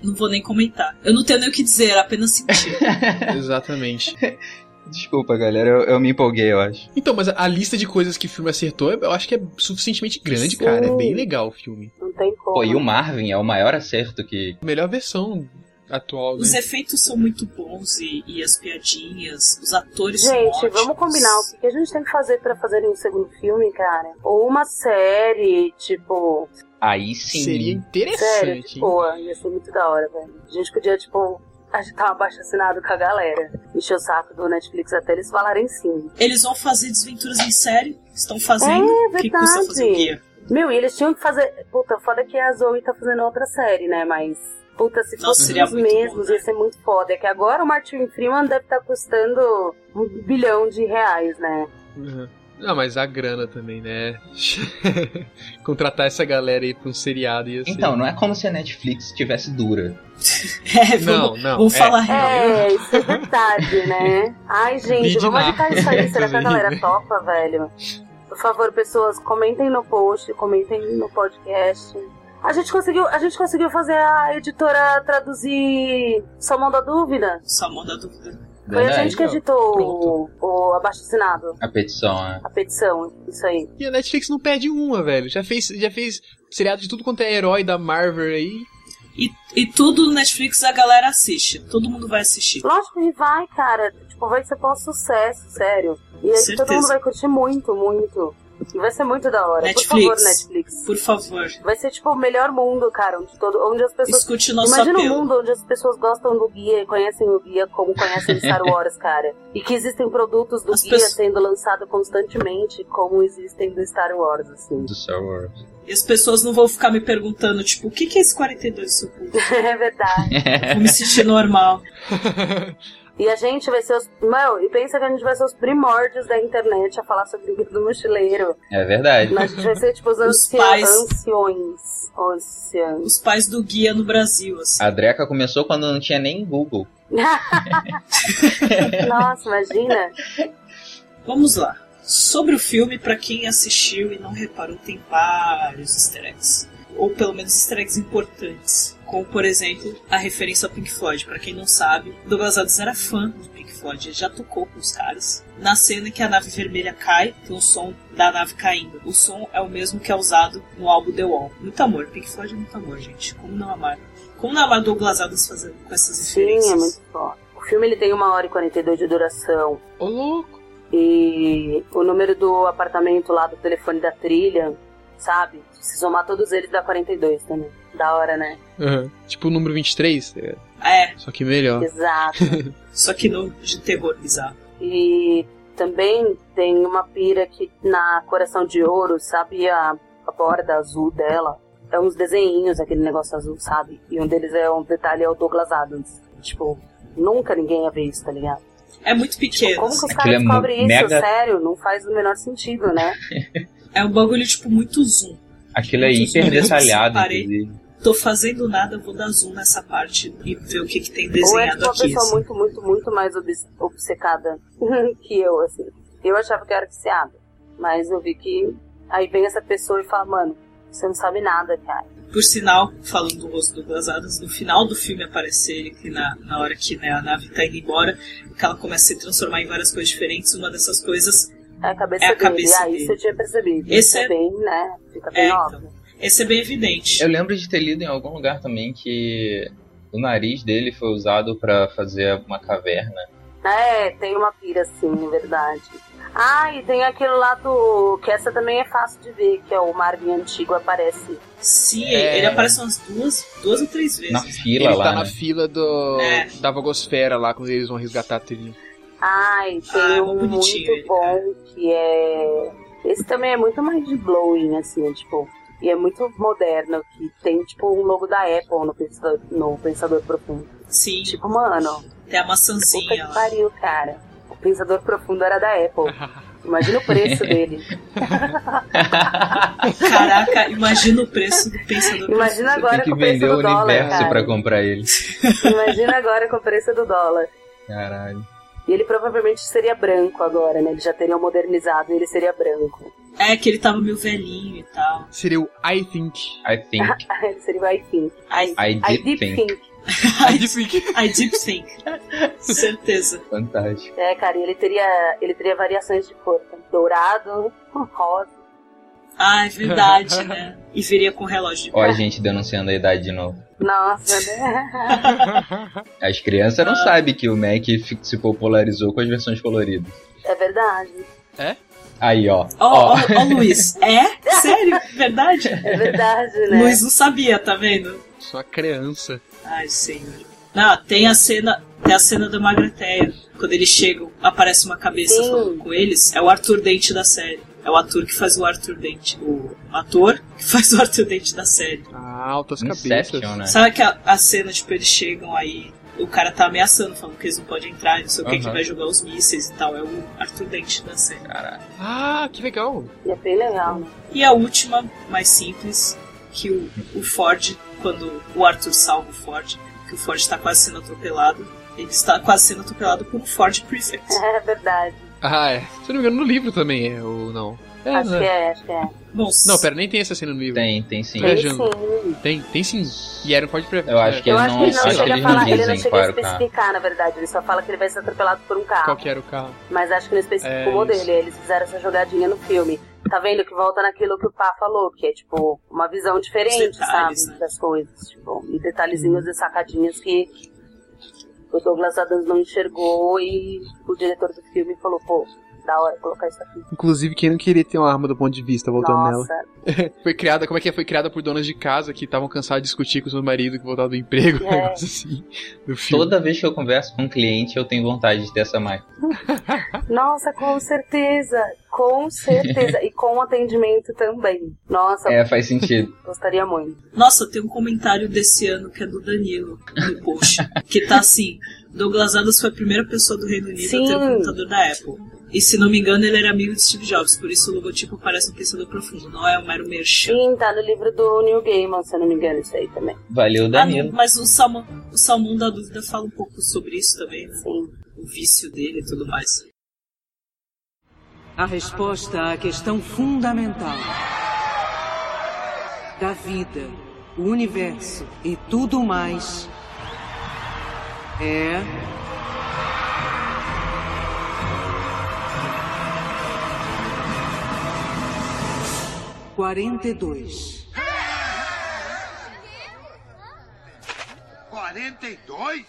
Não vou nem comentar. Eu não tenho nem o que dizer, apenas sentir. Exatamente. Desculpa, galera, eu, eu me empolguei, eu acho. Então, mas a lista de coisas que o filme acertou, eu acho que é suficientemente grande, Sim. cara. É bem legal o filme. Não tem como. Pô, e o Marvin é o maior acerto que. Melhor versão atual, Os né? efeitos são muito bons e, e as piadinhas, os atores são Gente, ótimos. vamos combinar o que que a gente tem que fazer pra fazer um segundo filme, cara? Ou uma série, tipo. Aí sim. Seria Sério, interessante. tipo, pô, ia ser muito da hora, velho. A gente podia, tipo, agitar um abaixo assinado com a galera. Encher o saco do Netflix até eles falarem sim. Eles vão fazer desventuras em série, estão fazendo. É o que custa verdade. fazer o guia? Meu, e eles tinham que fazer. Puta, foda que a Zoe tá fazendo outra série, né? Mas. Puta, se fosse os mesmos, bom, né? ia ser muito foda. É que agora o Martin Freeman deve estar custando um bilhão de reais, né? Uhum. Não, mas a grana também, né? Contratar essa galera aí pra um seriado ia ser. Então, não é como se a Netflix estivesse dura. É, Não, vamos, não. vamos é. falar real. É, isso é verdade, né? Ai, gente, vamos editar isso aí. Será que a galera topa, velho? Por favor, pessoas, comentem no post, comentem no podcast. A gente conseguiu, a gente conseguiu fazer a editora traduzir Salmão da Dúvida. Salmão da dúvida. Foi a Verdade. gente que editou o, o abaixo assinado, A petição, né? a petição, isso aí. E a Netflix não perde uma, velho. Já fez, já fez seriado de tudo quanto é herói da Marvel aí. E, e tudo no Netflix a galera assiste. Todo mundo vai assistir. Lógico que vai, cara. Tipo, vai ser pós sucesso, sério. E aí Certeza. todo mundo vai curtir muito, muito. E vai ser muito da hora. Netflix. Por favor, Netflix. Por favor, Vai ser tipo o melhor mundo, cara, onde todo, onde as pessoas escute nosso Imagina um apelo. mundo onde as pessoas gostam do guia e conhecem o guia como conhecem Star Wars, cara. E que existem produtos do As guia pessoas- sendo lançado constantemente, como existem do Star Wars, assim. Do Star Wars. E as pessoas não vão ficar me perguntando, tipo, o que, que é esse 42 do seu é verdade. Vou me sentir normal. E a gente vai ser os. Meu, e pensa que a gente vai ser os primórdios da internet a falar sobre o guia do mochileiro. É verdade. A gente vai ser tipo os, Os anci... pais. anciões. Os pais do guia no Brasil, assim. A Dreca começou quando não tinha nem Google. Nossa, imagina. Vamos lá. Sobre o filme, pra quem assistiu e não reparou, tem vários easter eggs. Ou pelo menos easter eggs importantes. Como, por exemplo, a referência ao Pink Floyd. Pra quem não sabe, Douglas Adams era fã do Pink Floyd. Ele já tocou com os caras. Na cena que a nave vermelha cai, tem o som da nave caindo. O som é o mesmo que é usado no álbum The Wall. Muito amor. Pink Floyd é muito amor, gente. Como não amar? Como não amar Douglas Adams fazendo com essas Sim, referências? é muito foda. O filme ele tem uma hora e 42 de duração. Ô, louco. E o número do apartamento lá do telefone da trilha, sabe? Se somar todos eles dá 42 também. Da hora, né? Uhum. Tipo o número 23, tá ligado? É, Só que melhor. Exato. só que não de terror bizarro. E também tem uma pira que na Coração de Ouro, sabe a, a borda azul dela? É uns desenhinhos, aquele negócio azul, sabe? E um deles é um detalhe é o Douglas Adams. Tipo, nunca ninguém ia ver isso, tá ligado? É muito pequeno. Como que os caras é descobrem isso? mega- Sério, não faz o menor sentido, né? É um bagulho, tipo, muito zoom. Aquilo é Muitos hiper números, detalhado, parei. inclusive. Tô fazendo nada, vou dar zoom nessa parte e ver o que, que tem Ou é desenhado tipo uma aqui. pessoa assim. muito, muito, muito mais obcecada que eu, assim. Eu achava que eu era viciada. Mas eu vi que aí vem essa pessoa e fala, mano, você não sabe nada, cara. Por sinal, falando do rosto do Douglas Adams, no final do filme aparece ele, que na, na hora que né, a nave tá indo embora, que ela começa a se transformar em várias coisas diferentes. Uma dessas coisas É a cabeça É a dele. cabeça ah, isso dele. eu tinha percebido. Esse é- é bem, né? Fica bem É, óbvio. Esse é bem evidente. Eu lembro de ter lido em algum lugar também que o nariz dele foi usado pra fazer uma caverna. É, tem uma pira assim, é verdade. Ah, e tem aquilo lá do. que essa também é fácil de ver, que é o Marvin antigo aparece. Sim, É. ele aparece umas duas, duas ou três vezes. Na fila Ele lá, tá né? na fila do, É. da Vagosfera lá, quando eles vão resgatar a trilha. Ai, tem Ah, um bonitinho muito ele, bom que é. Esse também é muito mais de blowing, assim, tipo. E é muito moderno, que tem tipo um logo da Apple no Pensador, no pensador Profundo. Sim, Tipo, mano, tem a puta maçãzinha que lá. pariu, cara. O Pensador Profundo era da Apple. Imagina o preço dele. Caraca, imagina o preço do pensador. Imagina Você agora tem que com o preço vender o dólar, universo pra comprar ele. Imagina agora com o preço do dólar. Caralho. E ele provavelmente seria branco agora, né? Ele já teria modernizado e ele seria branco. É que ele tava meio velhinho e tal. Seria o I Think. I think. ele seria o I think. I, I I deep think. think. I Think. I deep think. Certeza. Fantástico. É, cara, e ele teria, ele teria variações de cor. tá? Dourado, rosa. Ah, é verdade, né? E viria com relógio. Ó a gente denunciando a idade de novo. Nossa, né? As crianças não sabem que o Mac se popularizou com as versões coloridas. É verdade. Aí, ó. Ó, ó, ó, Luiz. É? Sério? Verdade? É verdade, né? Luiz não sabia, tá vendo? Só criança. Ai, senhor. Não, tem a cena, tem a cena da Magreteia. Quando eles chegam, aparece uma cabeça Sim. falando com eles. É o Arthur Dente da série. É o ator que faz o Arthur Dente. O ator que faz o Arthur Dente da série. Ah, altas cabeças. né? Sabe que a, a cena, tipo, eles chegam aí, o cara tá ameaçando, falando que eles não podem entrar, não sei o que, que Aham. vai jogar os mísseis e tal. É o Arthur Dente da série. Caralho. Ah, que legal. E é bem legal, né? E a última, mais simples, que o, o Ford, quando o Arthur salva o Ford, que o Ford está quase sendo atropelado, ele está quase sendo atropelado por um Ford Prefect. É verdade. Ah, é. Se eu não me engano, no livro também é, ou não? É, acho né? que é, acho que é. Bom, Não, pera, nem tem essa cena no livro. Tem, tem sim. É, Tem sim. Tem, tem sim. E era um Ford Prefect. Eu acho que Eu eles acho não, que ele não acho que chega a eles não falar, ele não chega a carro. especificar, na verdade. Ele só fala que ele vai ser atropelado por um carro. Qual que era o carro? Mas acho que não especificou É, o modelo. isso. Eles fizeram essa jogadinha no filme. Tá vendo que volta naquilo que o Pá falou, que é tipo uma visão diferente, detalhes, sabe? né? Das coisas. Tipo, e detalhezinhos e sacadinhas que o Douglas Adams não enxergou e o diretor do filme falou, pô, da hora colocar isso aqui. Inclusive, quem não queria ter uma arma do ponto de vista voltando nela. Nossa, Foi criada, como é que é? Foi criada por donas de casa que estavam cansadas de discutir com o seu marido que voltava do emprego, um É. negócio assim. Do filme. Toda vez que eu converso com um cliente, eu tenho vontade de ter essa máquina. nossa, com certeza, com certeza. e com atendimento também. Nossa, É, faz sentido. gostaria muito. Nossa, tem um comentário desse ano que é do Danilo no post. que tá assim: Douglas Adams foi a primeira pessoa do Reino Unido Sim. a ter um computador da Apple. E se não me engano, ele era amigo de Steve Jobs, por isso o logotipo parece um pensador profundo, não é um mero merchan. Sim, tá no livro do Neil Gaiman, se eu não me engano, isso aí também. Valeu, Ah, Danilo. mas o Salmão, o Salmão da Dúvida fala um pouco sobre isso também, né? Sim. O vício dele e tudo mais. A resposta à questão fundamental da vida, o universo e tudo mais é. Quarenta e dois. 42?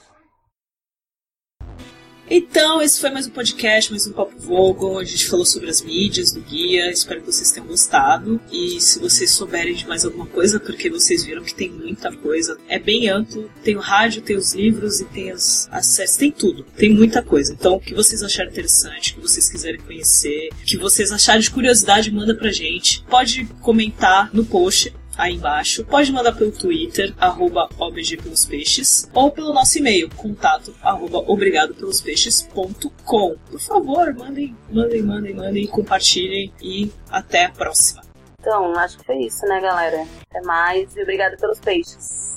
Então, esse foi mais um podcast, mais um Papo Vogon. A gente falou sobre as mídias do guia. Espero que vocês tenham gostado. E se vocês souberem de mais alguma coisa, porque vocês viram que tem muita coisa, é bem amplo. Tem o rádio, tem os livros e tem as, séries, tem tudo. Tem muita coisa. Então, o que vocês acharem interessante, o que vocês quiserem conhecer, o que vocês acharem de curiosidade, manda pra gente. Pode comentar no post aí embaixo. Pode mandar pelo Twitter, arroba obgpelospeixes, ou pelo nosso e-mail, contato, arroba obrigadopelospeixes.com. Por favor, mandem, mandem, mandem, mandem, compartilhem e até a próxima. Então, acho que foi isso, né, galera? Até mais e obrigado pelos peixes.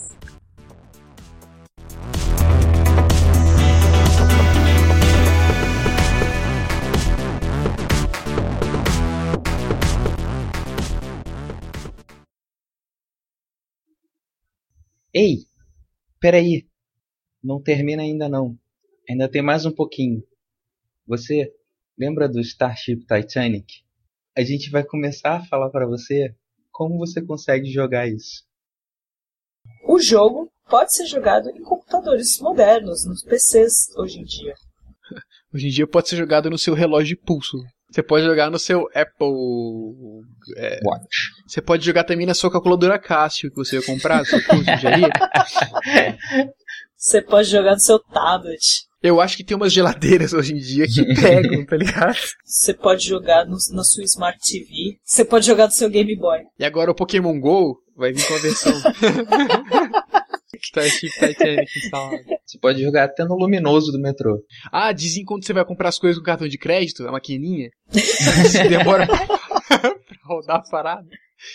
Ei, peraí. Não termina ainda não. Ainda tem mais um pouquinho. Você lembra do Starship Titanic? A gente vai começar a falar para você como você consegue jogar isso. O jogo pode ser jogado em computadores modernos, nos PCs hoje em dia. Hoje em dia pode ser jogado no seu relógio de pulso. Você pode jogar no seu Apple é, Watch. Você pode jogar também na sua calculadora Casio que você ia comprar, seu curso de engenharia. Você pode jogar no seu tablet. Eu acho que tem umas geladeiras hoje em dia que pegam, tá ligado? Você pode jogar no, na sua Smart TV. Você pode jogar no seu Game Boy. E agora o Pokémon GO vai vir com a versão Starship Titanic instalado. Você pode jogar até no luminoso do metrô. Ah, dizem quando você vai comprar as coisas com cartão de crédito, a maquininha, demora pra, pra rodar a parada.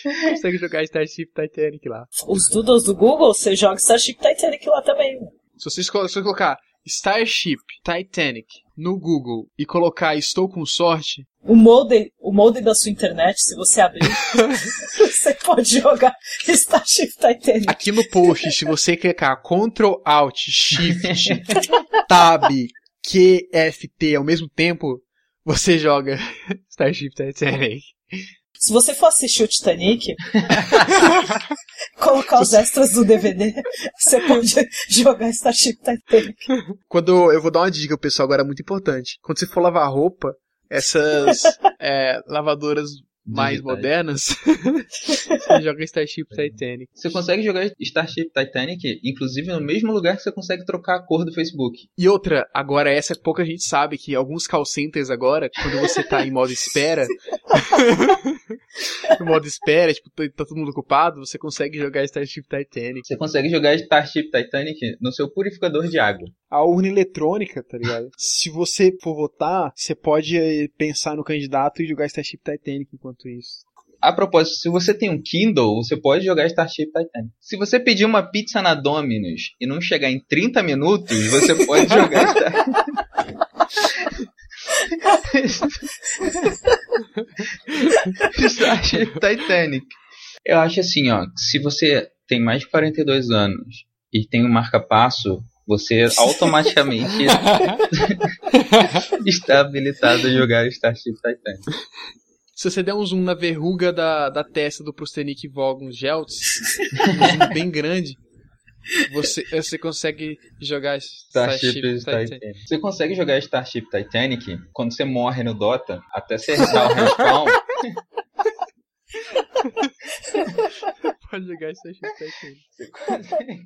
Consegue jogar Starship Titanic lá. Os doodles do Google, você joga Starship Titanic lá também. Se você, se você colocar Starship Titanic no Google e colocar Estou com sorte, O modem, o modem da sua internet, se você abrir, você pode jogar Starship Titanic. aqui no post, se você clicar Ctrl Alt Shift Tab QFT ao mesmo tempo, você joga Starship Titanic. Se você for assistir o Titanic, colocar os extras do DVD, você pode jogar Starship Titanic. Quando eu vou dar uma dica, pessoal, agora muito importante. Quando você for lavar roupa, essas é, lavadoras mais Digitais. modernas, você joga Starship Titanic. Você consegue jogar Starship Titanic, inclusive no mesmo lugar que você consegue trocar a cor do Facebook. E outra, agora essa pouca gente sabe que alguns call centers agora, quando você tá em modo espera, no modo espera, tipo, tá tá todo mundo ocupado, você consegue jogar Starship Titanic. Você consegue jogar Starship Titanic no seu purificador de água. A urna eletrônica, tá ligado? Se você for votar, você pode eh, pensar no candidato e jogar Starship Titanic enquanto isso. A propósito, se você tem um Kindle, você pode jogar Starship Titanic. Se você pedir uma pizza na Domino's e não chegar em 30 minutos, você pode jogar Star... Starship Titanic. Eu acho assim, ó, se você tem mais de 42 anos e tem um marca-passo, você automaticamente está habilitado a jogar Starship Titanic. Se você der um zoom na verruga da, da testa do Prostenik Vogon Geltz, um zoom bem grande, você, você consegue jogar Starship Titanic. Você consegue jogar Starship Titanic quando você morre no Dota, até você dar o respawn. Pode jogar Starship Titanic. Você consegue.